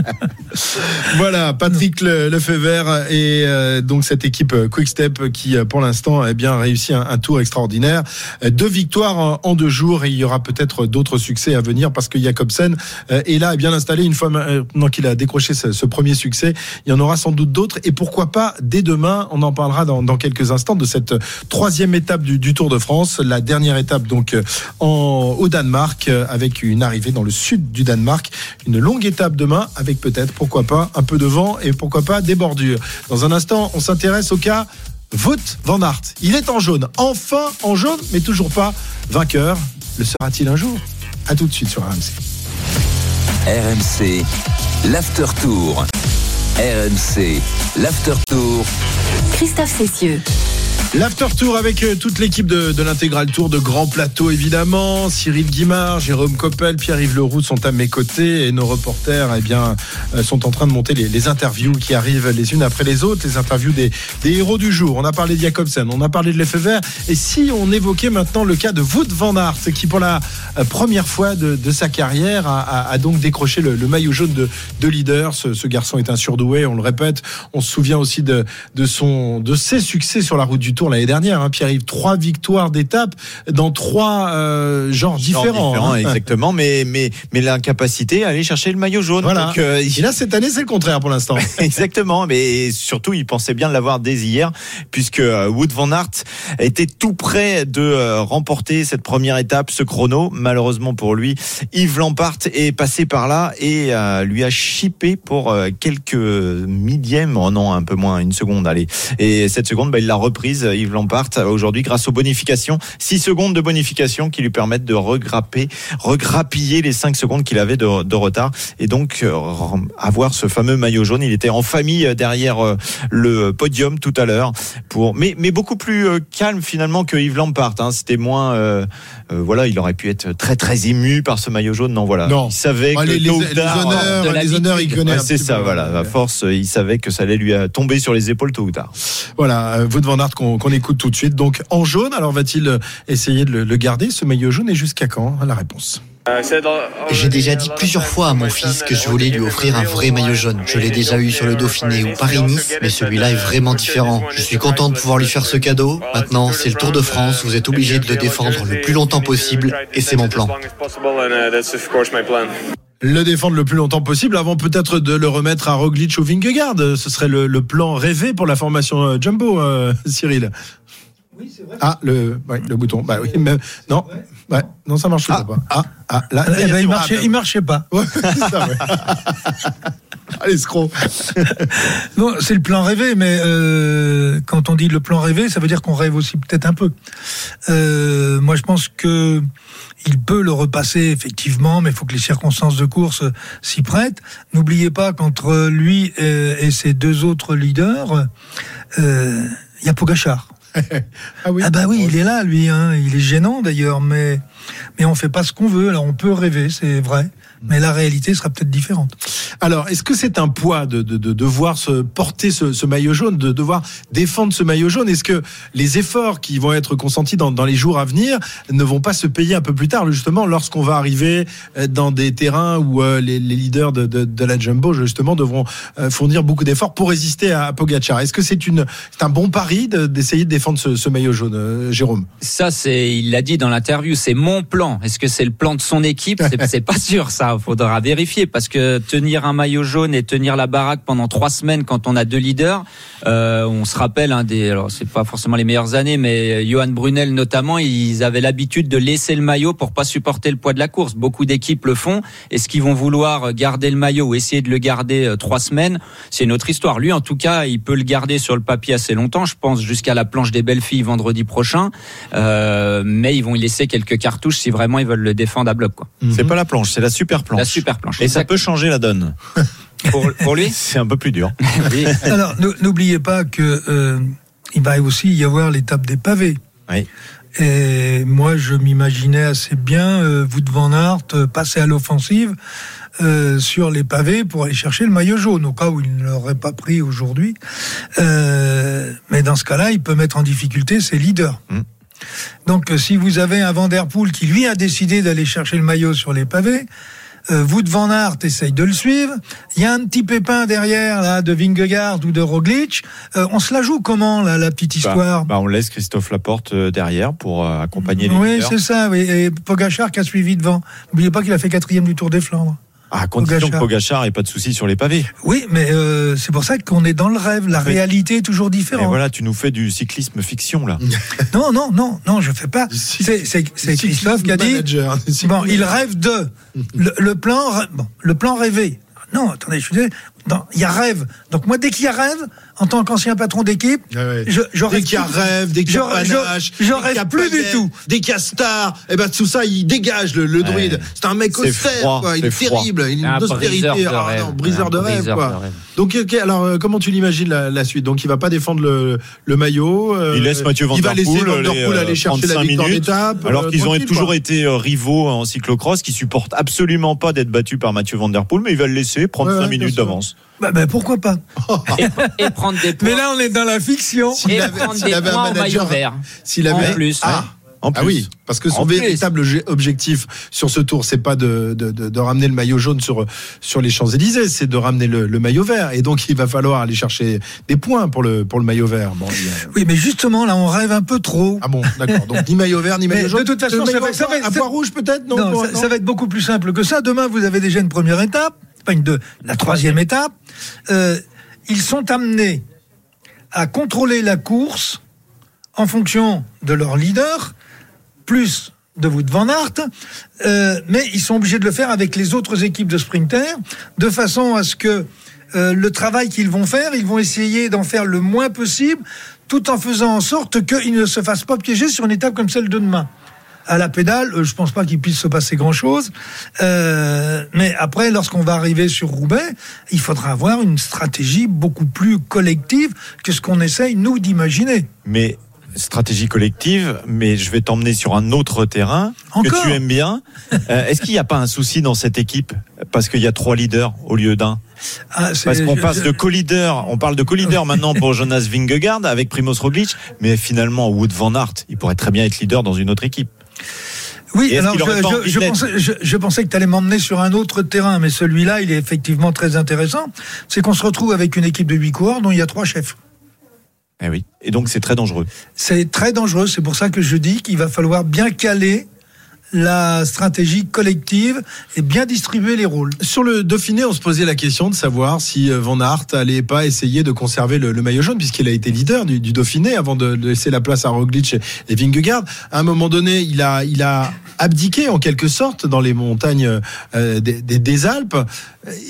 Voilà, Patrick Le- Lefebvre et euh, donc cette équipe euh, Quick Step qui euh, pour l'instant a bien réussi un, un tour extraordinaire. Deux victoires en, en deux jours et il y aura peut-être d'autres succès à venir parce que Jacobsen est là, est bien installé. Une fois maintenant qu'il a décroché ce, ce premier succès, il y en aura sans doute d'autres et pourquoi pas dès demain. On en parlera dans, quelques instants de cette troisième étape du, Tour de France, la dernière étape donc euh, au Danemark euh, avec une arrivée dans le sud du Danemark, une longue étape demain avec peut-être pourquoi pas un peu de vent et pourquoi pas des bordures. Dans un instant, on s'intéresse au cas Wout van Aert. Il est en jaune, enfin en jaune, mais toujours pas vainqueur. Le sera-t-il un jour? À tout de suite sur RMC. RMC, l'after tour. RMC, l'after tour. Christophe Cessieux. L'after tour avec euh, toute l'équipe de, de l'intégral tour de Grand Plateau évidemment. Cyril Guimard, Jérôme Coppel, Pierre-Yves Leroux sont à mes côtés et nos reporters eh bien euh, sont en train de monter les, les interviews qui arrivent les unes après les autres, les interviews des, des héros du jour. On a parlé de Jacobsen, on a parlé de Lefebvre et si on évoquait maintenant le cas de Wout van Aert qui pour la euh, première fois de, de sa carrière a, a- a donc décroché le, le maillot jaune de, de leader. Ce, ce garçon est un surdoué, on le répète. On se souvient aussi de, de son de ses succès sur la route du Tour l'année dernière. Hein, Pierre-Yves, trois victoires d'étape dans trois euh, genres Genre différents. différents, hein. exactement, mais, mais, mais l'incapacité à aller chercher le maillot jaune. Voilà. Donc, euh, Et là, cette année, c'est le contraire pour l'instant. <laughs> Exactement, mais surtout il pensait bien l'avoir dès hier, puisque euh, Wood van Aert était tout près de euh, remporter cette première étape, ce chrono. Malheureusement pour lui, Yves Lampart est passé par là et euh, lui a chippé pour quelques millièmes, oh non, un peu moins, une seconde, allez. Et cette seconde, bah, il l'a reprise, Yves Lampart, aujourd'hui grâce aux bonifications. 6 secondes de bonification qui lui permettent de regrapper, regrappiller les 5 secondes qu'il avait de, de retard et donc euh, avoir ce fameux maillot jaune. Il était en famille euh, derrière euh, le podium tout à l'heure, pour mais mais beaucoup plus euh, calme finalement que Yves Lampart. Hein. C'était moins, euh, euh, voilà, il aurait pu être très très ému par ce maillot jaune. Non, voilà, Non. il savait Ah, que les, les- tôt ou les honneurs, de les honneurs, il connaît. Ouais, c'est ça, peu, voilà. ouais. À force, euh, il savait que ça allait lui euh, tomber sur les épaules tôt ou tard. Voilà, Wout van Aert qu'on qu'on écoute tout de suite. Donc en jaune, alors va-t-il essayer de le, le garder ce maillot jaune et jusqu'à quand La réponse. J'ai déjà dit plusieurs fois à mon fils que je voulais lui offrir un vrai maillot jaune. Je l'ai déjà eu sur le Dauphiné ou Paris-Nice, mais celui-là est vraiment différent. Je suis content de pouvoir lui faire ce cadeau. Maintenant, c'est le Tour de France, vous êtes obligé de le défendre le plus longtemps possible, et c'est mon plan. Le défendre le plus longtemps possible avant peut-être de le remettre à Roglic ou Vingegaard. Ce serait le, plan rêvé pour la formation euh, Jumbo, euh, <laughs> Cyril. Oui, c'est vrai. Ah, le, ouais, le bouton. Bah oui, mais non, ouais, non, ça marche pas. Ah, ah, là, Eh ben, il, ah, marchait, ben, il marchait pas. ouais, <laughs> c'est ça, ouais. <laughs> Ah, l'escroc. <laughs> Bon, c'est le plan rêvé, mais euh, quand on dit le plan rêvé, ça veut dire qu'on rêve aussi peut-être un peu. Euh, moi, je pense que il peut le repasser effectivement, mais il faut que les circonstances de course s'y prêtent. N'oubliez pas qu'entre lui et, et ses deux autres leaders, euh, il y a Pogachar. Ah oui. Ah bah oui, il est là, lui. Hein. Il est gênant d'ailleurs, mais mais on fait pas ce qu'on veut. Alors on peut rêver, c'est vrai, mais la réalité sera peut-être différente. Alors, est-ce que c'est un poids de, de, de devoir se porter ce, maillot jaune, de devoir défendre ce maillot jaune? Est-ce que les efforts qui vont être consentis dans, les jours à venir ne vont pas se payer un peu plus tard, justement, lorsqu'on va arriver euh, dans des terrains où euh, les, leaders de, de, la Jumbo, justement, devront euh, fournir beaucoup d'efforts pour résister à, à Pogacar? Est-ce que c'est un bon pari de- d'essayer de, défendre ce, maillot jaune, Jérôme? Ça, c'est, il l'a dit dans l'interview, c'est mon plan. Est-ce que c'est le plan de son équipe? C'est pas sûr, ça. Faudra vérifier parce que tenir un maillot jaune et tenir la baraque pendant trois semaines quand on a deux leaders, euh, on se rappelle hein, des, alors c'est pas forcément les meilleures années, mais Johan Brunel notamment, ils avaient l'habitude de laisser le maillot pour pas supporter le poids de la course. Beaucoup d'équipes le font. Est-ce qu'ils vont vouloir garder le maillot ou essayer de le garder euh, trois semaines C'est une autre histoire. Lui, en tout cas, il peut le garder sur le papier assez longtemps. Je pense jusqu'à la planche des belles filles vendredi prochain. Euh, mais ils vont y laisser quelques cartouches si vraiment ils veulent le défendre à bloc. Quoi. C'est pas la planche, c'est la super planche. La super planche. Et ça peut changer la donne. <laughs> Pour, pour lui C'est un peu plus dur. <laughs> Oui. <laughs> Alors, nou- n'oubliez pas que euh, il va aussi y avoir l'étape des pavés. Oui. Et moi, je m'imaginais assez bien euh, vous van Aert euh, passer à l'offensive euh, sur les pavés pour aller chercher le maillot jaune, au cas où il ne l'aurait pas pris aujourd'hui. Euh, mais dans ce cas-là, il peut mettre en difficulté ses leaders. Mm. Donc, euh, si vous avez un Van Der Poel qui, lui, a décidé d'aller chercher le maillot sur les pavés, euh, Wout van Aert essaye de le suivre. Il y a un petit pépin derrière là de Vingegaard ou de Roglic. Euh, on se la joue comment là, la petite Bah, histoire? bah, on laisse Christophe Laporte euh, derrière pour euh, accompagner les Oui, c'est ça. Oui. Et Pogachar qui a suivi devant. N'oubliez pas qu'il a fait quatrième du Tour des Flandres. À condition que Pogachar ait pas de soucis sur les pavés. Oui, mais euh, c'est pour ça qu'on est dans le rêve. La Oui. réalité est toujours Et différente. voilà, tu nous fais du cyclisme fiction là. <laughs> Non, non, non, non, je fais pas. C'est c'est- c'est Christophe qui a dit. Manager. Bon, il <laughs> rêve de <laughs> le, le plan, bon, le plan rêvé. Non, attendez, je suis il y a rêve. Donc moi, dès qu'il y a rêve, en tant qu'ancien patron d'équipe, Ouais, ouais. je, je Dès qu'il y a rêve, dès qu'il y a je- je- panache, je dès rêve qu'il y a plus du tout. Dès qu'il y a Star, et ben tout ça, il dégage le, le Ouais. druide. C'est un mec austère, froid, quoi. Il est terrible. Il a Un une austérité. briseur de Ah, rêve. non, briseur Un de rêve, quoi. de rêve. Donc, ok, alors, euh, comment tu l'imagines la, la suite? Donc, il va pas défendre le, le maillot. euh, Il laisse Mathieu Van Il va laisser Van Der Poel euh, aller chercher la 35 victoire minutes, d'étape. alors qu'ils ont toujours quoi. été rivaux en cyclocross, qui supportent absolument pas d'être battus par Mathieu Van Der Poel, mais il va le laisser prendre Ouais, 5 ouais, bien minutes sûr. Bah, bah, pourquoi pas <laughs> Et, et prendre des points. Mais là, on est dans la fiction. S'il et avait- prendre s'il des avait un en manager- maillot vert. S'il En avait plus, ah, En ah plus. oui, parce que son En véritable obje- objectif sur ce tour, c'est pas de, de, de, de ramener le maillot jaune sur sur les Champs Élysées, c'est de ramener le, le maillot vert. Et donc il va falloir aller chercher des points pour le pour le maillot vert. Bon, a- Oui, mais justement, là, on rêve un peu trop. Ah bon, d'accord. Donc ni maillot vert ni <laughs> maillot jaune. de toute façon, ça va- ça va- à ça- poids rouge peut-être non, Non, pour- ça, non ça va être beaucoup plus simple que ça. Demain, vous avez déjà une première étape, une deux, la troisième étape. Euh, ils sont amenés à contrôler la course en fonction de leur leader, plus de Wout van Aert, euh, mais ils sont obligés de le faire avec les autres équipes de sprinters, de façon à ce que euh, le travail qu'ils vont faire, ils vont essayer d'en faire le moins possible, tout en faisant en sorte qu'ils ne se fassent pas piéger sur une étape comme celle de demain. À la pédale, euh, je pense pas qu'il puisse se passer grand-chose. Euh, mais après, lorsqu'on va arriver sur Roubaix, il faudra avoir une stratégie beaucoup plus collective que ce qu'on essaye, nous, d'imaginer. Mais stratégie collective, mais je vais t'emmener sur un autre terrain Encore que tu aimes bien. Euh, Est-ce qu'il n'y a pas un souci dans cette équipe? Parce qu'il y a trois leaders au lieu d'un Ah, Parce qu'on passe de co-leader, on parle de co-leader maintenant pour Jonas Vingegaard avec Primoz Roglic, mais finalement Wood van Aert, il pourrait très bien être leader dans une autre équipe. Oui, alors pensais, je pensais que tu allais m'emmener sur un autre terrain, mais celui-là, il est effectivement très intéressant. C'est qu'on se retrouve avec une équipe de huit coureurs dont il y a trois chefs. Eh oui. Et donc c'est très dangereux. C'est très dangereux. C'est pour ça que je dis qu'il va falloir bien caler la stratégie collective et bien distribuer les rôles. Sur le Dauphiné, on se posait la question de savoir si euh, Van Aert allait pas essayer de conserver le, maillot jaune, puisqu'il a été leader du, Dauphiné avant de, laisser la place à Roglic et, Vingegaard. À un moment donné, il a, il a abdiqué en quelque sorte dans les montagnes euh, des, des- Alpes.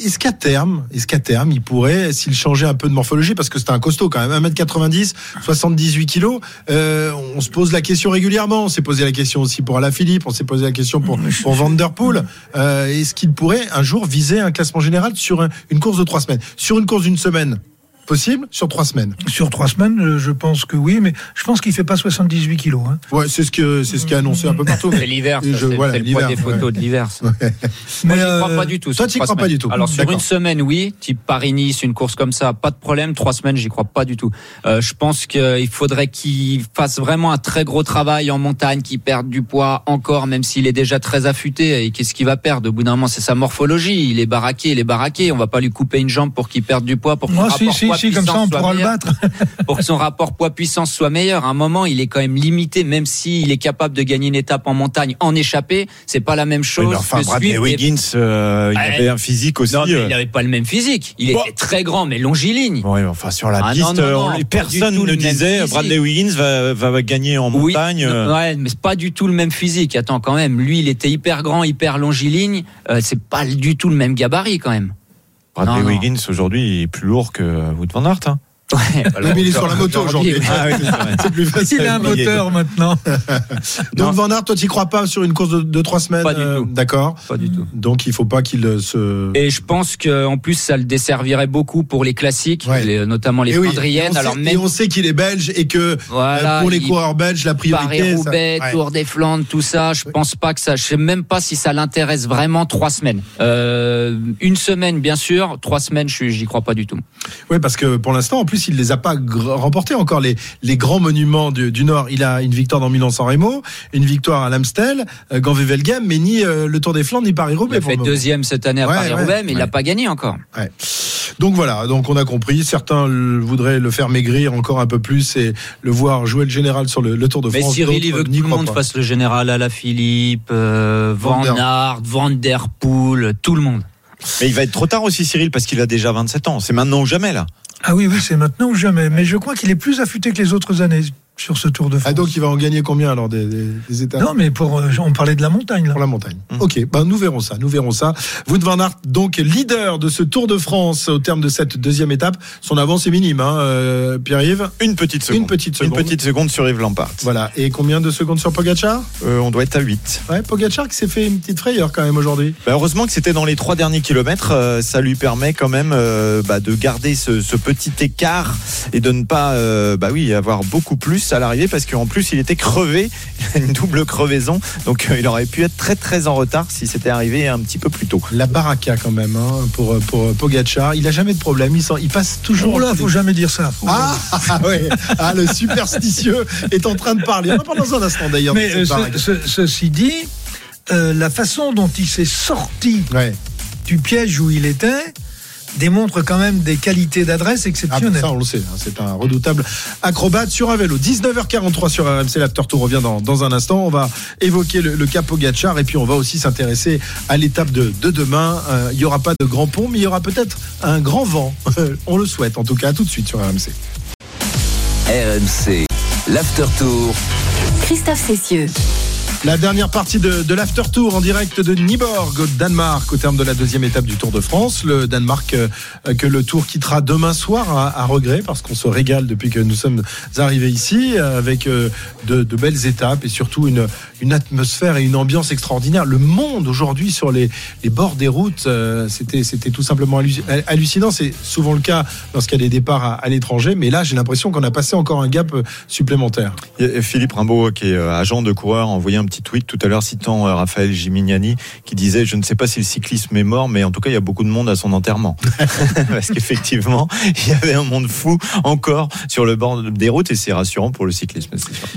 Est-ce qu'à terme, est-ce qu'à terme, il pourrait, s'il changeait un peu de morphologie, parce que c'est un costaud quand même, 1m90, 78 kilos, euh, on se pose la question régulièrement. On s'est posé la question aussi pour Alaphilippe, on la question pour, pour Van Der Poel. Euh, est-ce qu'il pourrait un jour viser un classement général sur un- une course de trois semaines? Sur une course d'une semaine? Possible Sur trois semaines Sur trois semaines, euh, je pense que oui, mais je pense qu'il fait pas 78 kilos. Hein. Ouais, c'est ce que c'est ce qui est annoncé un peu partout. mais- C'est l'hiver, Je- c'est voilà, le poids l'hiver, des photos ouais. de l'hiver. ça. Mais Moi, j'y euh, crois pas du tout. toi, trois crois pas du tout. Alors, sur une semaine, oui. Type Paris-Nice, une course comme ça, pas de problème. Trois semaines, j'y crois pas du tout. Euh, je pense qu'il faudrait qu'il fasse vraiment un très gros travail en montagne, qu'il perde du poids encore, même s'il est déjà très affûté. Et qu'est-ce qu'il va perdre? Au bout d'un moment, c'est sa morphologie. Il est baraqué, il est baraqué. On va pas lui couper une jambe pour qu'il perde du poids, pour qu'il Comme ça on pourra le battre. pour que son rapport poids-puissance soit meilleur. À un moment, il est quand même limité, même s'il est capable de gagner une étape en montagne en échappée. C'est pas la même chose. Oui, enfin, Bradley Wiggins, euh, il Ouais. avait un physique aussi. Non, mais euh, il n'avait pas le même physique. Il Bon. était très grand, mais longiligne. Oui, mais enfin sur la Ah, piste, non, non, euh, non, personne ne le disait. Bradley Wiggins va, va, va gagner en Oui, montagne. euh. ouais, mais c'est pas du tout le même physique. Attends, quand même, lui, il était hyper grand, hyper longiligne. Euh, c'est pas du tout le même gabarit, quand même. Bradley. Wiggins aujourd'hui est plus lourd que Wood van Aert. hein. Ouais, <laughs> mais il est sur la moto aujourd'hui. Ah oui, c'est plus facile. Il a un moteur maintenant. <laughs> Donc Van Aert, toi, tu crois pas sur une course de, de trois semaines Pas du euh, tout. D'accord. Pas du tout. Donc il faut pas qu'il euh, se. Et je pense qu'en plus, ça le desservirait beaucoup pour les classiques, Ouais. les- notamment les Et oui, et on Alors sait, et même on sait qu'il est belge et que Voilà, euh, pour les il- coureurs belges, la priorité. Paris-Roubaix, ouais. Tour des Flandres, tout ça, je pense pas que ça. Je sais même pas si ça l'intéresse vraiment trois semaines. Euh, une semaine, bien sûr. Trois semaines, je suis- j'y crois pas du tout. Oui, parce que pour l'instant, en plus, il les a pas remportés encore les, les grands monuments du, du Nord. Il a une victoire dans Milan-San Remo, une victoire à l'Amstel, euh, Gand-Wevelgem, mais ni euh, le Tour des Flandres ni Il Paris-Roubaix. a pour fait deuxième cette année à Ouais, Paris-Roubaix, ouais, mais il ouais. l'a pas gagné encore. Ouais. Donc voilà, donc on a compris. Certains voudraient le faire maigrir encore un peu plus et le voir jouer le général sur le, le Tour de Mais France. Cyril, il veut que n'y tout le monde pas. fasse le général à la Philippe, euh, Van Van der- Aert, Van Der Poel, tout le monde. Mais il va être trop tard aussi, Cyril, parce qu'il a déjà 27 ans. C'est maintenant ou jamais, là. Ah oui, oui, c'est maintenant ou jamais. Mais je crois qu'il est plus affûté que les autres années sur ce Tour de France. Ah donc il va en gagner combien alors des, des, des étapes non, mais pour, euh, on parlait de la montagne là. pour la montagne. Mmh. Ok, ben nous verrons ça, nous verrons ça. Wout van Aert, donc leader de ce Tour de France au terme de cette deuxième étape. Son avance est minime, hein, euh, Pierre-Yves. Une petite seconde. Une petite seconde. Une petite seconde sur Yves Lampard. Voilà. Et combien de secondes sur Pogacar? Euh, on doit être à 8. Ouais, Pogacar qui s'est fait une petite frayeur quand même aujourd'hui. Bah, heureusement que c'était dans les trois derniers kilomètres. euh, ça lui permet quand même euh, bah, de garder ce, ce petit écart et de ne pas, euh, bah oui, avoir beaucoup plus à l'arrivée parce qu'en plus il était crevé, il <laughs> a une double crevaison, donc euh, il aurait pu être très très en retard si c'était arrivé un petit peu plus tôt. La baraka quand même hein, pour pour Pogacar. Il a jamais de problème. Il, il passe toujours. Oh là, faut jamais dire ça. Ah, ah, ouais. ah, le superstitieux est en train de parler. On en parle dans un instant d'ailleurs. Mais euh, ce- baraka. ce- ceci dit, euh, la façon dont il s'est sorti Ouais. du piège où il était démontre quand même des qualités d'adresse Ah, exceptionnelles. ça, on le sait, hein, c'est un redoutable acrobate sur un vélo. 19h43 sur RMC, l'After Tour revient dans, dans un instant. On va évoquer le, le cap et puis on va aussi s'intéresser à l'étape de, de demain. Euh, il n'y aura pas de grand pont, mais il y aura peut-être un grand vent. <laughs> on le souhaite en tout cas. À tout de suite sur RMC. RMC, l'After Tour. Christophe Cessieux. La dernière partie de, l'After Tour en direct de Nyborg au Danemark au terme de la deuxième étape du Tour de France. Le Danemark euh, que le Tour quittera demain soir à, regret parce qu'on se régale depuis que nous sommes arrivés ici euh, avec euh, de, belles étapes et surtout une, atmosphère et une ambiance extraordinaire. Le monde aujourd'hui sur les, bords des routes, c'était tout simplement halluc- hallucinant. C'est souvent le cas lorsqu'il y a des départs à, l'étranger, mais là j'ai l'impression qu'on a passé encore un gap supplémentaire. Philippe Rimbaud, qui est agent de coureur, envoyé un petit tweet tout à l'heure citant euh, Raphaël Gimignani qui disait Je ne sais pas si le cyclisme est mort, mais en tout cas, il y a beaucoup de monde à son enterrement. <laughs> Parce qu'effectivement, il y avait un monde fou encore sur le bord des routes et c'est rassurant pour le cyclisme.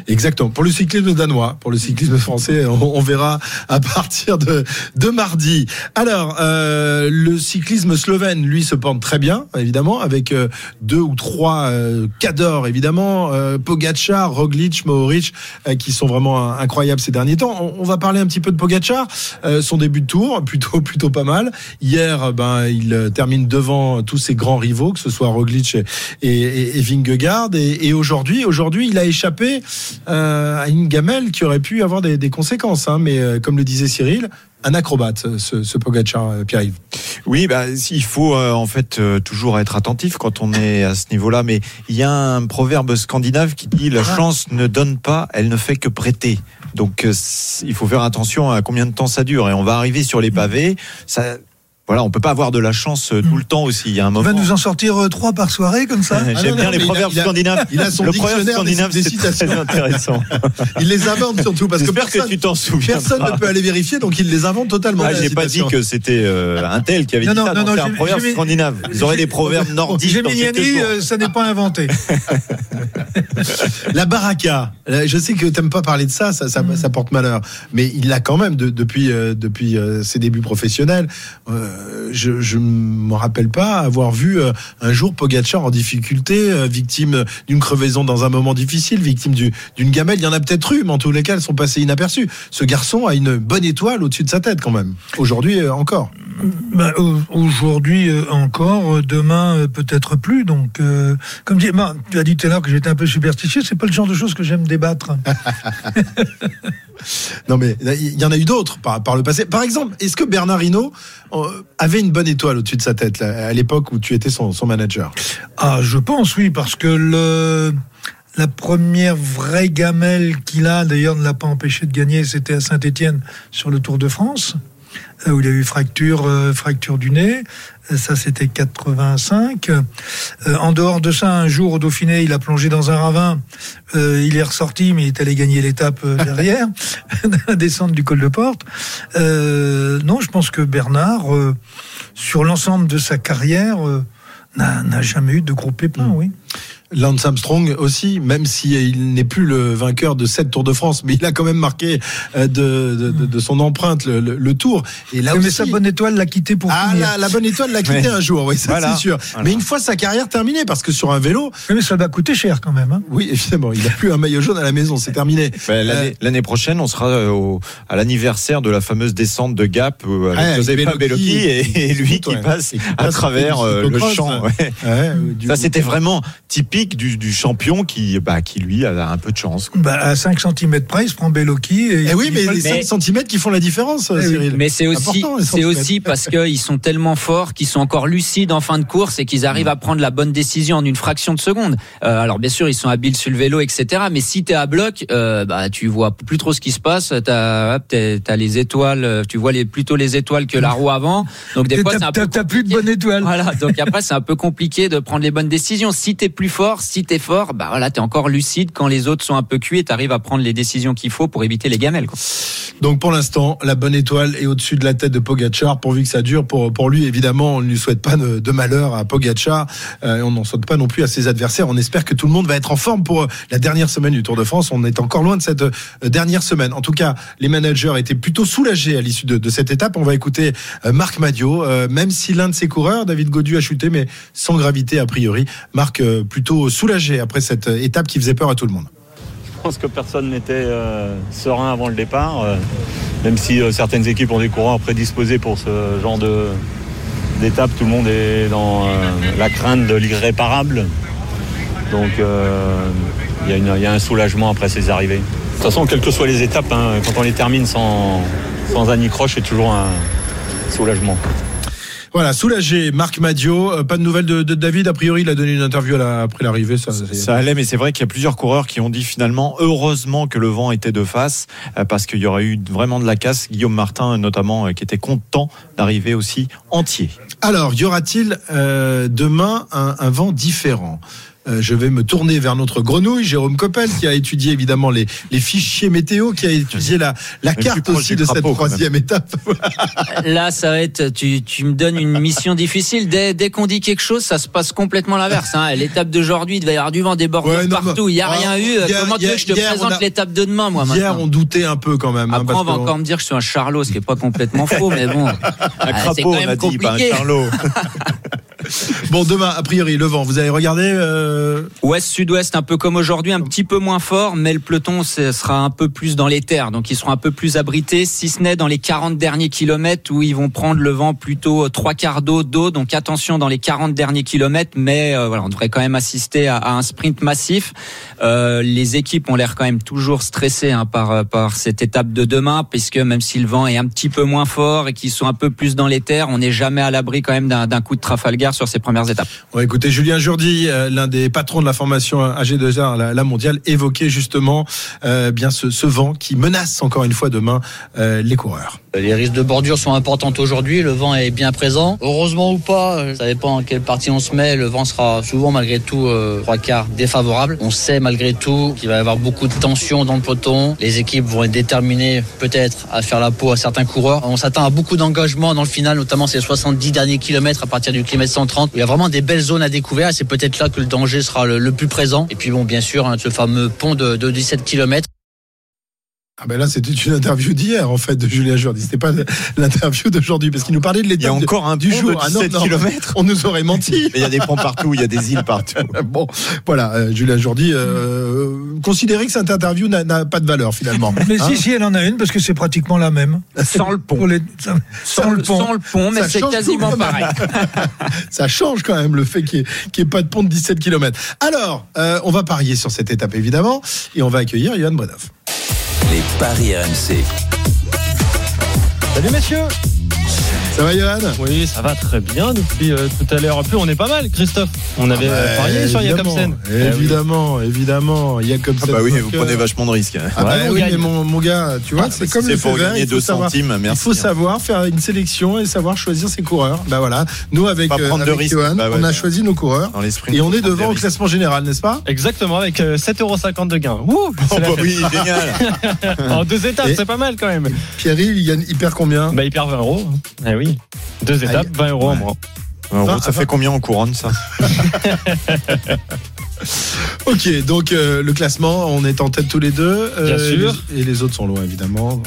Exactement. Pour le cyclisme danois, pour le cyclisme français, on, on verra à partir de, de mardi. Alors, euh, le cyclisme slovène, lui, se porte très bien, évidemment, avec euh, deux ou trois euh, cadors, évidemment, Pogacar, Roglic, Mohoric, qui sont vraiment incroyables ces derniers On, va parler un petit peu de Pogacar, euh, son début de tour, <laughs> plutôt plutôt pas mal. Hier, euh, ben, il euh, termine devant tous ses grands rivaux, que ce soit Roglic et, et, Vingegaard. Et, aujourd'hui, aujourd'hui, il a échappé à une gamelle qui aurait pu avoir des, conséquences. hein. mais comme le disait Cyril, un acrobate, ce, ce Pogacar, euh, Pierre-Yves. Oui, bah, il faut euh, en fait euh, toujours être attentif quand on est à ce niveau-là. Mais il y a un proverbe scandinave qui dit la chance ne donne pas, elle ne fait que prêter. Donc euh, il faut faire attention à combien de temps ça dure. Et on va arriver sur les pavés. Ça, voilà, on peut pas avoir de la chance euh, tout le temps aussi. Il y a un Il moment. va nous en sortir euh, trois par soirée comme ça. <laughs> Ah non, J'aime non, bien les il a- proverbes il a- scandinaves. il a son le proverbe scandinave, des c'est très citations. <laughs> intéressant. <laughs> Il les invente surtout parce que personne, tu t'en souviens. personne pas. ne peut aller vérifier, donc il les invente totalement. Ah, la j'ai pas dit que c'était euh, un tel qui avait Non, dit non, ça. non, non, non, c'est un proverbe scandinave. Ils auraient des proverbes nordiques. euh, ça n'est pas inventé. La baraka, je sais que t'aimes pas parler de ça, ça, ça, ça porte malheur, mais il l'a quand même de- depuis, depuis ses débuts professionnels. Euh, euh, je je me rappelle pas avoir vu euh, un jour Pogacar en difficulté, euh, victime d'une crevaison dans un moment difficile, victime du- d'une gamelle. Il y en a peut-être eu, mais en tous les cas, elles sont passées inaperçues. Ce garçon a une bonne étoile au-dessus de sa tête quand même. Aujourd'hui euh, encore. Au- Aujourd'hui euh, encore, euh, demain euh, peut-être plus. Donc, euh, comme dit, ben, tu as dit tout à l'heure que j'étais un peu superstitieux. C'est pas le genre de choses que j'aime débattre. <laughs> Non mais il y en a eu d'autres par, par le passé. Par exemple, est-ce que Bernard Hinault avait une bonne étoile au-dessus de sa tête là, à l'époque où tu étais son, son manager? Ah, je pense oui, parce que le la première vraie gamelle qu'il a, d'ailleurs, ne l'a pas empêché de gagner. C'était à Saint-Étienne sur le Tour de France, où il y a eu fracture, euh, fracture du nez. Euh, Ça, c'était 85. Euh, en dehors de ça, un jour au Dauphiné, il a plongé dans un ravin. Euh, il est ressorti, mais il est allé gagner l'étape euh, derrière, <laughs> la descente du col de porte. Euh, non, je pense que Bernard, euh, sur l'ensemble de sa carrière, euh, n'a n'a jamais eu de gros pépins, oui. Lance Armstrong aussi, même s'il n'est plus le vainqueur de cette Tour de France, mais il a quand même marqué euh, de, de, de- de son empreinte le, le- le Tour. Et là mais aussi, sa bonne étoile l'a quitté pour ah, finir. la, la bonne étoile l'a quitté Ouais. un jour, oui, ça Voilà. c'est sûr. Voilà. Mais une fois sa carrière terminée, parce que sur un vélo, Oui, mais ça va coûter cher quand même. hein. oui, évidemment, il n'a plus un maillot jaune à la maison, c'est terminé. Ben, L'année l'année prochaine, on sera euh, au- à l'anniversaire de la fameuse descente de Gap euh, avec Bellocchi. Bellocchi et, et lui qui Ouais. passe à travers euh, le champ. ouais. Ouais, du Ça, coup- c'était vraiment typique du, du champion qui, bah, qui lui a un peu de chance. quoi. Bah, à 5 cm près, il se prend Bellocchi. Et Eh oui, mais les 5 cm qui font la différence, Eh oui. Cyril. Mais c'est aussi, c'est aussi parce qu'ils sont tellement forts qu'ils sont encore lucides en fin de course et qu'ils arrivent à prendre la bonne décision en une fraction de seconde. Euh, alors bien sûr, ils sont habiles sur le vélo, etc. Mais si t'es à bloc, euh, bah tu vois plus trop ce qui se passe. T'as, hop, t'es- t'as les étoiles, euh, tu vois les plutôt les étoiles que la roue avant. Donc des fois t'as- c'est un peu plus de bonne étoile. voilà, donc après c'est un peu compliqué de prendre les bonnes décisions. Si t'es plus fort, si t'es fort, bah voilà, t'es encore lucide quand les autres sont un peu cuits et t'arrives à prendre les décisions qu'il faut pour éviter les gamelles. Quoi. Donc pour l'instant, la bonne étoile est au-dessus de la tête de Pogacar, pourvu que ça dure. Pour, pour lui, évidemment, on ne lui souhaite pas de, de malheur à Pogacar. Euh, on n'en souhaite pas non plus à ses adversaires. On espère que tout le monde va être en forme pour euh, la dernière semaine du Tour de France. On est encore loin de cette euh, dernière semaine. En tout cas, les managers étaient plutôt soulagés à l'issue de, de cette étape. On va écouter euh, Marc Madio, euh, même si l'un de ses coureurs, David Godu, a chuté, mais sans gravité a priori. Marc euh, plutôt soulagé après cette étape qui faisait peur à tout le monde. Je pense que personne n'était euh, serein avant le départ, euh, même si euh, certaines équipes ont des coureurs prédisposés pour ce genre d'étape. Tout le monde est dans la crainte de l'irréparable. Donc il y, a une- il y a un soulagement après ces arrivées. De toute façon, quelles que soient les étapes, hein, quand on les termine sans, sans anicroche, c'est toujours un soulagement. Voilà, soulagé, Marc Madio. Euh, pas de nouvelles de, de David. A priori, il a donné une interview à la- après l'arrivée. Ça, Ça allait, mais c'est vrai qu'il y a plusieurs coureurs qui ont dit finalement, heureusement que le vent était de face, euh, parce qu'il y aurait eu vraiment de la casse. Guillaume Martin, notamment, euh, qui était content d'arriver aussi entier. Alors, y aura-t-il euh, demain un, un vent différent? Euh, je vais me tourner vers notre grenouille, Jérôme Coppel, qui a étudié évidemment les, les fichiers météo, qui a étudié la, carte aussi de cette troisième étape. <laughs> Là, ça va être. Tu, tu me donnes une mission difficile. Dès, dès qu'on dit quelque chose, ça se passe complètement l'inverse. Hein. L'étape d'aujourd'hui, il va y avoir du vent, des bordures Ouais, non, partout. Il n'y a mais- rien Ah, eu. hier- Comment tu veux que je te hier, présente a- l'étape de demain, moi Hier, maintenant on doutait un peu quand même. hein, Après, parce on va que- encore me dire que je suis un charlot, ce qui est pas complètement faux, mais bon. <laughs> Un Ah, c'est crapaud, quand on même a dit, pas un charlot. <laughs> <laughs> Bon, demain, a priori, le vent. Vous avez regardé euh, Ouest-sud-ouest, un peu comme aujourd'hui, un petit peu moins fort, mais le peloton sera un peu plus dans les terres, donc ils seront un peu plus abrités, si ce n'est dans les 40 derniers kilomètres où ils vont prendre le vent plutôt trois quarts d'eau d'eau, donc attention dans les 40 derniers kilomètres, mais euh, on devrait quand même assister à, un sprint massif. Euh, les équipes ont l'air quand même toujours stressées hein, par par cette étape de demain, puisque même si le vent est un petit peu moins fort et qu'ils sont un peu plus dans les terres, on n'est jamais à l'abri quand même d'un coup de Trafalgar sur ces premières étapes. Écouter Julien Jourdi, euh, l'un des patrons de la formation AG2R, la, la mondiale, évoquer justement euh, bien ce, ce vent qui menace encore une fois demain euh, les coureurs. Les risques de bordure sont importants aujourd'hui, le vent est bien présent. Heureusement ou pas, ça dépend en quelle partie on se met, le vent sera souvent malgré tout euh, trois quarts défavorable. On sait malgré tout qu'il va y avoir beaucoup de tension dans le peloton. Les équipes vont être déterminées peut-être à faire la peau à certains coureurs. On s'attend à beaucoup d'engagement dans le final, notamment ces 70 derniers kilomètres à partir du kilomètre 130. Il y a vraiment des belles zones à découvrir c'est peut-être là que le danger sera le, plus présent. Et puis bon, bien sûr, hein, ce fameux pont de, de 17 kilomètres. Ah ben là, c'était une interview d'hier, en fait, de Julien Jourdi. C'était pas l'interview d'aujourd'hui, parce qu'il nous parlait de l'étape Il y a encore un du jour. de Ah non, 17 non, kilomètres. On nous aurait menti. <laughs> Mais il y a des ponts partout, il y a des îles partout. <laughs> bon, voilà, euh, Julien Jourdi, euh, considérez que cette interview n'a- pas de valeur, finalement. <laughs> Mais Hein si, si, elle en a une, parce que c'est pratiquement la même. Sans le pont. Les- sans, sans le pont. Sans le pont, mais c'est quasiment pareil. Ça change quand même le fait qu'il n'y ait, pas de pont de 17 km. Alors, euh, on va parier sur cette étape, évidemment, et on va accueillir Johan Bonoff. Les paris RMC. Salut messieurs Ça va, Johan Oui, ça va très bien depuis euh, tout à l'heure. En plus, on est pas mal, Christophe. On avait Ah bah, euh, parié sur Jakobsen. Eh. Évidemment, évidemment, Jakobsen. Ah bah oui, vous prenez vachement de risques. Ah bah Ouais, oui, mais mon, mon gars, tu vois, Ah, c'est comme c'est le pour gagner il faut deux savoir- centimes, Il merci. faut savoir faire une sélection et savoir choisir ses coureurs. Bah voilà, nous avec, euh, avec. Johan, Bah ouais, on a choisi nos coureurs Dans les sprints, et on est devant au classement général, n'est-ce pas Exactement, avec euh, 7,50€ de gain. Ouh, <laughs> Oh bah oui, génial. <laughs> En deux étapes, c'est pas mal quand même. Pierre-Yves, il, gagne- il perd combien Bah, il perd 20 euros. Eh oui. Deux étapes, 20 euros en moins. En gros, Enfin, ça fait combien en couronne ça? <laughs> <laughs> Ok, donc euh, le classement, on est en tête tous les deux. euh, Bien sûr. et les autres sont loin, évidemment.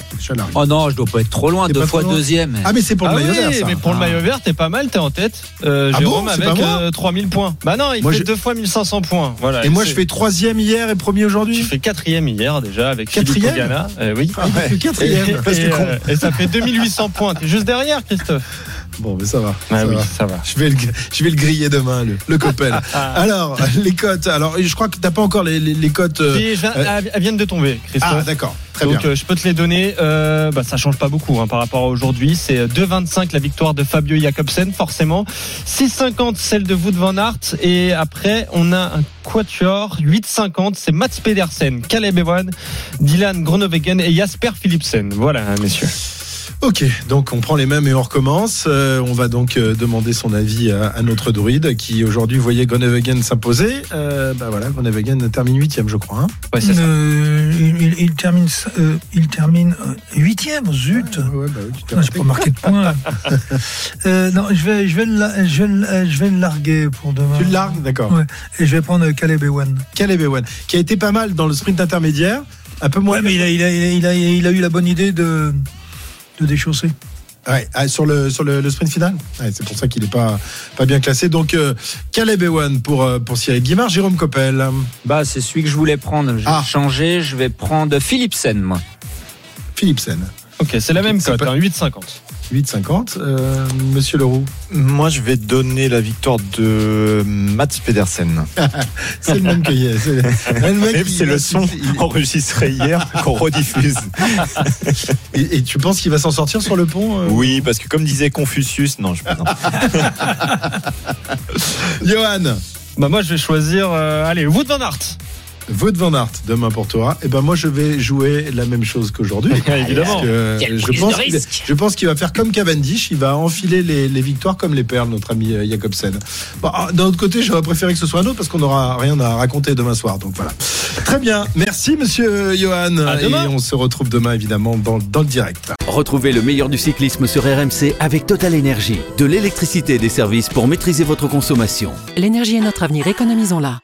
Oh non, je dois pas être trop loin, deux fois deuxième. Ah, mais c'est pour le ah maillot oui, vert, ça. mais pour le Ah. maillot vert, t'es pas mal, t'es en tête. Euh, Ah Jérôme bon, avec euh, 3000 points. Bah non, il Moi, fait je- deux fois 1500 points. Voilà. Et moi, je fais troisième hier et premier Tu aujourd'hui. fais quatrième hier déjà avec Philippe Quatrième Ogana. Euh, oui. Ah, quatrième. Et, et, euh, et ça fait 2800 points. T'es juste derrière, Christophe. Bon, mais ça va. Ah ça oui, va. ça va. Je vais, le, je vais le griller demain, le, le Coppel. <laughs> Alors, les cotes. Alors, je crois que t'as pas encore les, les, les cotes. euh, Si, euh, elles viennent de tomber, Christophe. Ah, d'accord. Très Donc bien. euh, je peux te les donner. Euh, bah, ça change pas beaucoup hein, par rapport à aujourd'hui. C'est 2,25 la victoire de Fabio Jacobsen, forcément. 6,50 celle de Wout van Aert. Et après, on a un quatuor. 8,50 c'est Mats Pedersen, Caleb Ewan, Dylan Groenewegen et Jasper Philipsen. Voilà, hein, messieurs. Ok, donc on prend les mêmes et on recommence. Euh, on va donc euh, demander son avis à, à notre druide qui aujourd'hui voyait Gonevegen s'imposer. Euh, bah voilà, Gonevegen termine huitième, je crois. hein. Ouais, c'est ça. Euh, il, il termine euh, il termine euh, huitième, zut. Ouais, bah oui, Ah, J'ai pas marqué de point. <laughs> euh, non, je vais, je vais, le, je vais, le- je vais le larguer pour demain. Tu le largues, d'accord. Ouais. Et je vais prendre Caleb Ewan. Caleb Ewan, qui a été pas mal dans le sprint intermédiaire, un peu moins. Ouais, mais il a, il, a, il, a, il a eu la bonne idée de, de déchausser. Ouais, ah, sur le sur le, le sprint final. Ouais, c'est pour ça qu'il est pas pas bien classé. Donc euh, Caleb Ewan pour euh, pour Cyril Guimard, Jérôme Coppel. Bah, c'est celui que je voulais prendre. Je vais Ah. changer, je vais prendre Philipsen, moi. Philipsen, Ok, c'est la même C'est cote, pas- hein, 8,50. 8,50. Euh, Monsieur Leroux, Moi, je vais donner la victoire de Mats Pedersen. <laughs> c'est le même que hier. C'est le- son il- enregistré hier <laughs> qu'on rediffuse. Et, et tu penses qu'il va s'en sortir sur le pont euh Oui, parce que comme disait Confucius, non, je plaisante. <laughs> Johan, Bah moi, je vais choisir. euh, allez, Wout van Aert. Wout van Aert demain pour toi. Et ben moi je vais jouer la même chose qu'aujourd'hui. <laughs> Évidemment. Je pense qu'il je pense qu'il va faire comme Cavendish, il va enfiler les, les victoires comme les perles, notre ami euh, Jacobsen. Bon, ah, d'un autre côté, j'aurais préféré que ce soit un autre parce qu'on n'aura rien à raconter demain soir. Donc voilà. Très bien, merci Monsieur Johan. À Et demain. on se retrouve demain évidemment dans, dans le direct. Retrouvez le meilleur du cyclisme sur RMC avec Total Énergie. De l'électricité et des services pour maîtriser votre consommation. L'énergie est notre avenir, économisons-la.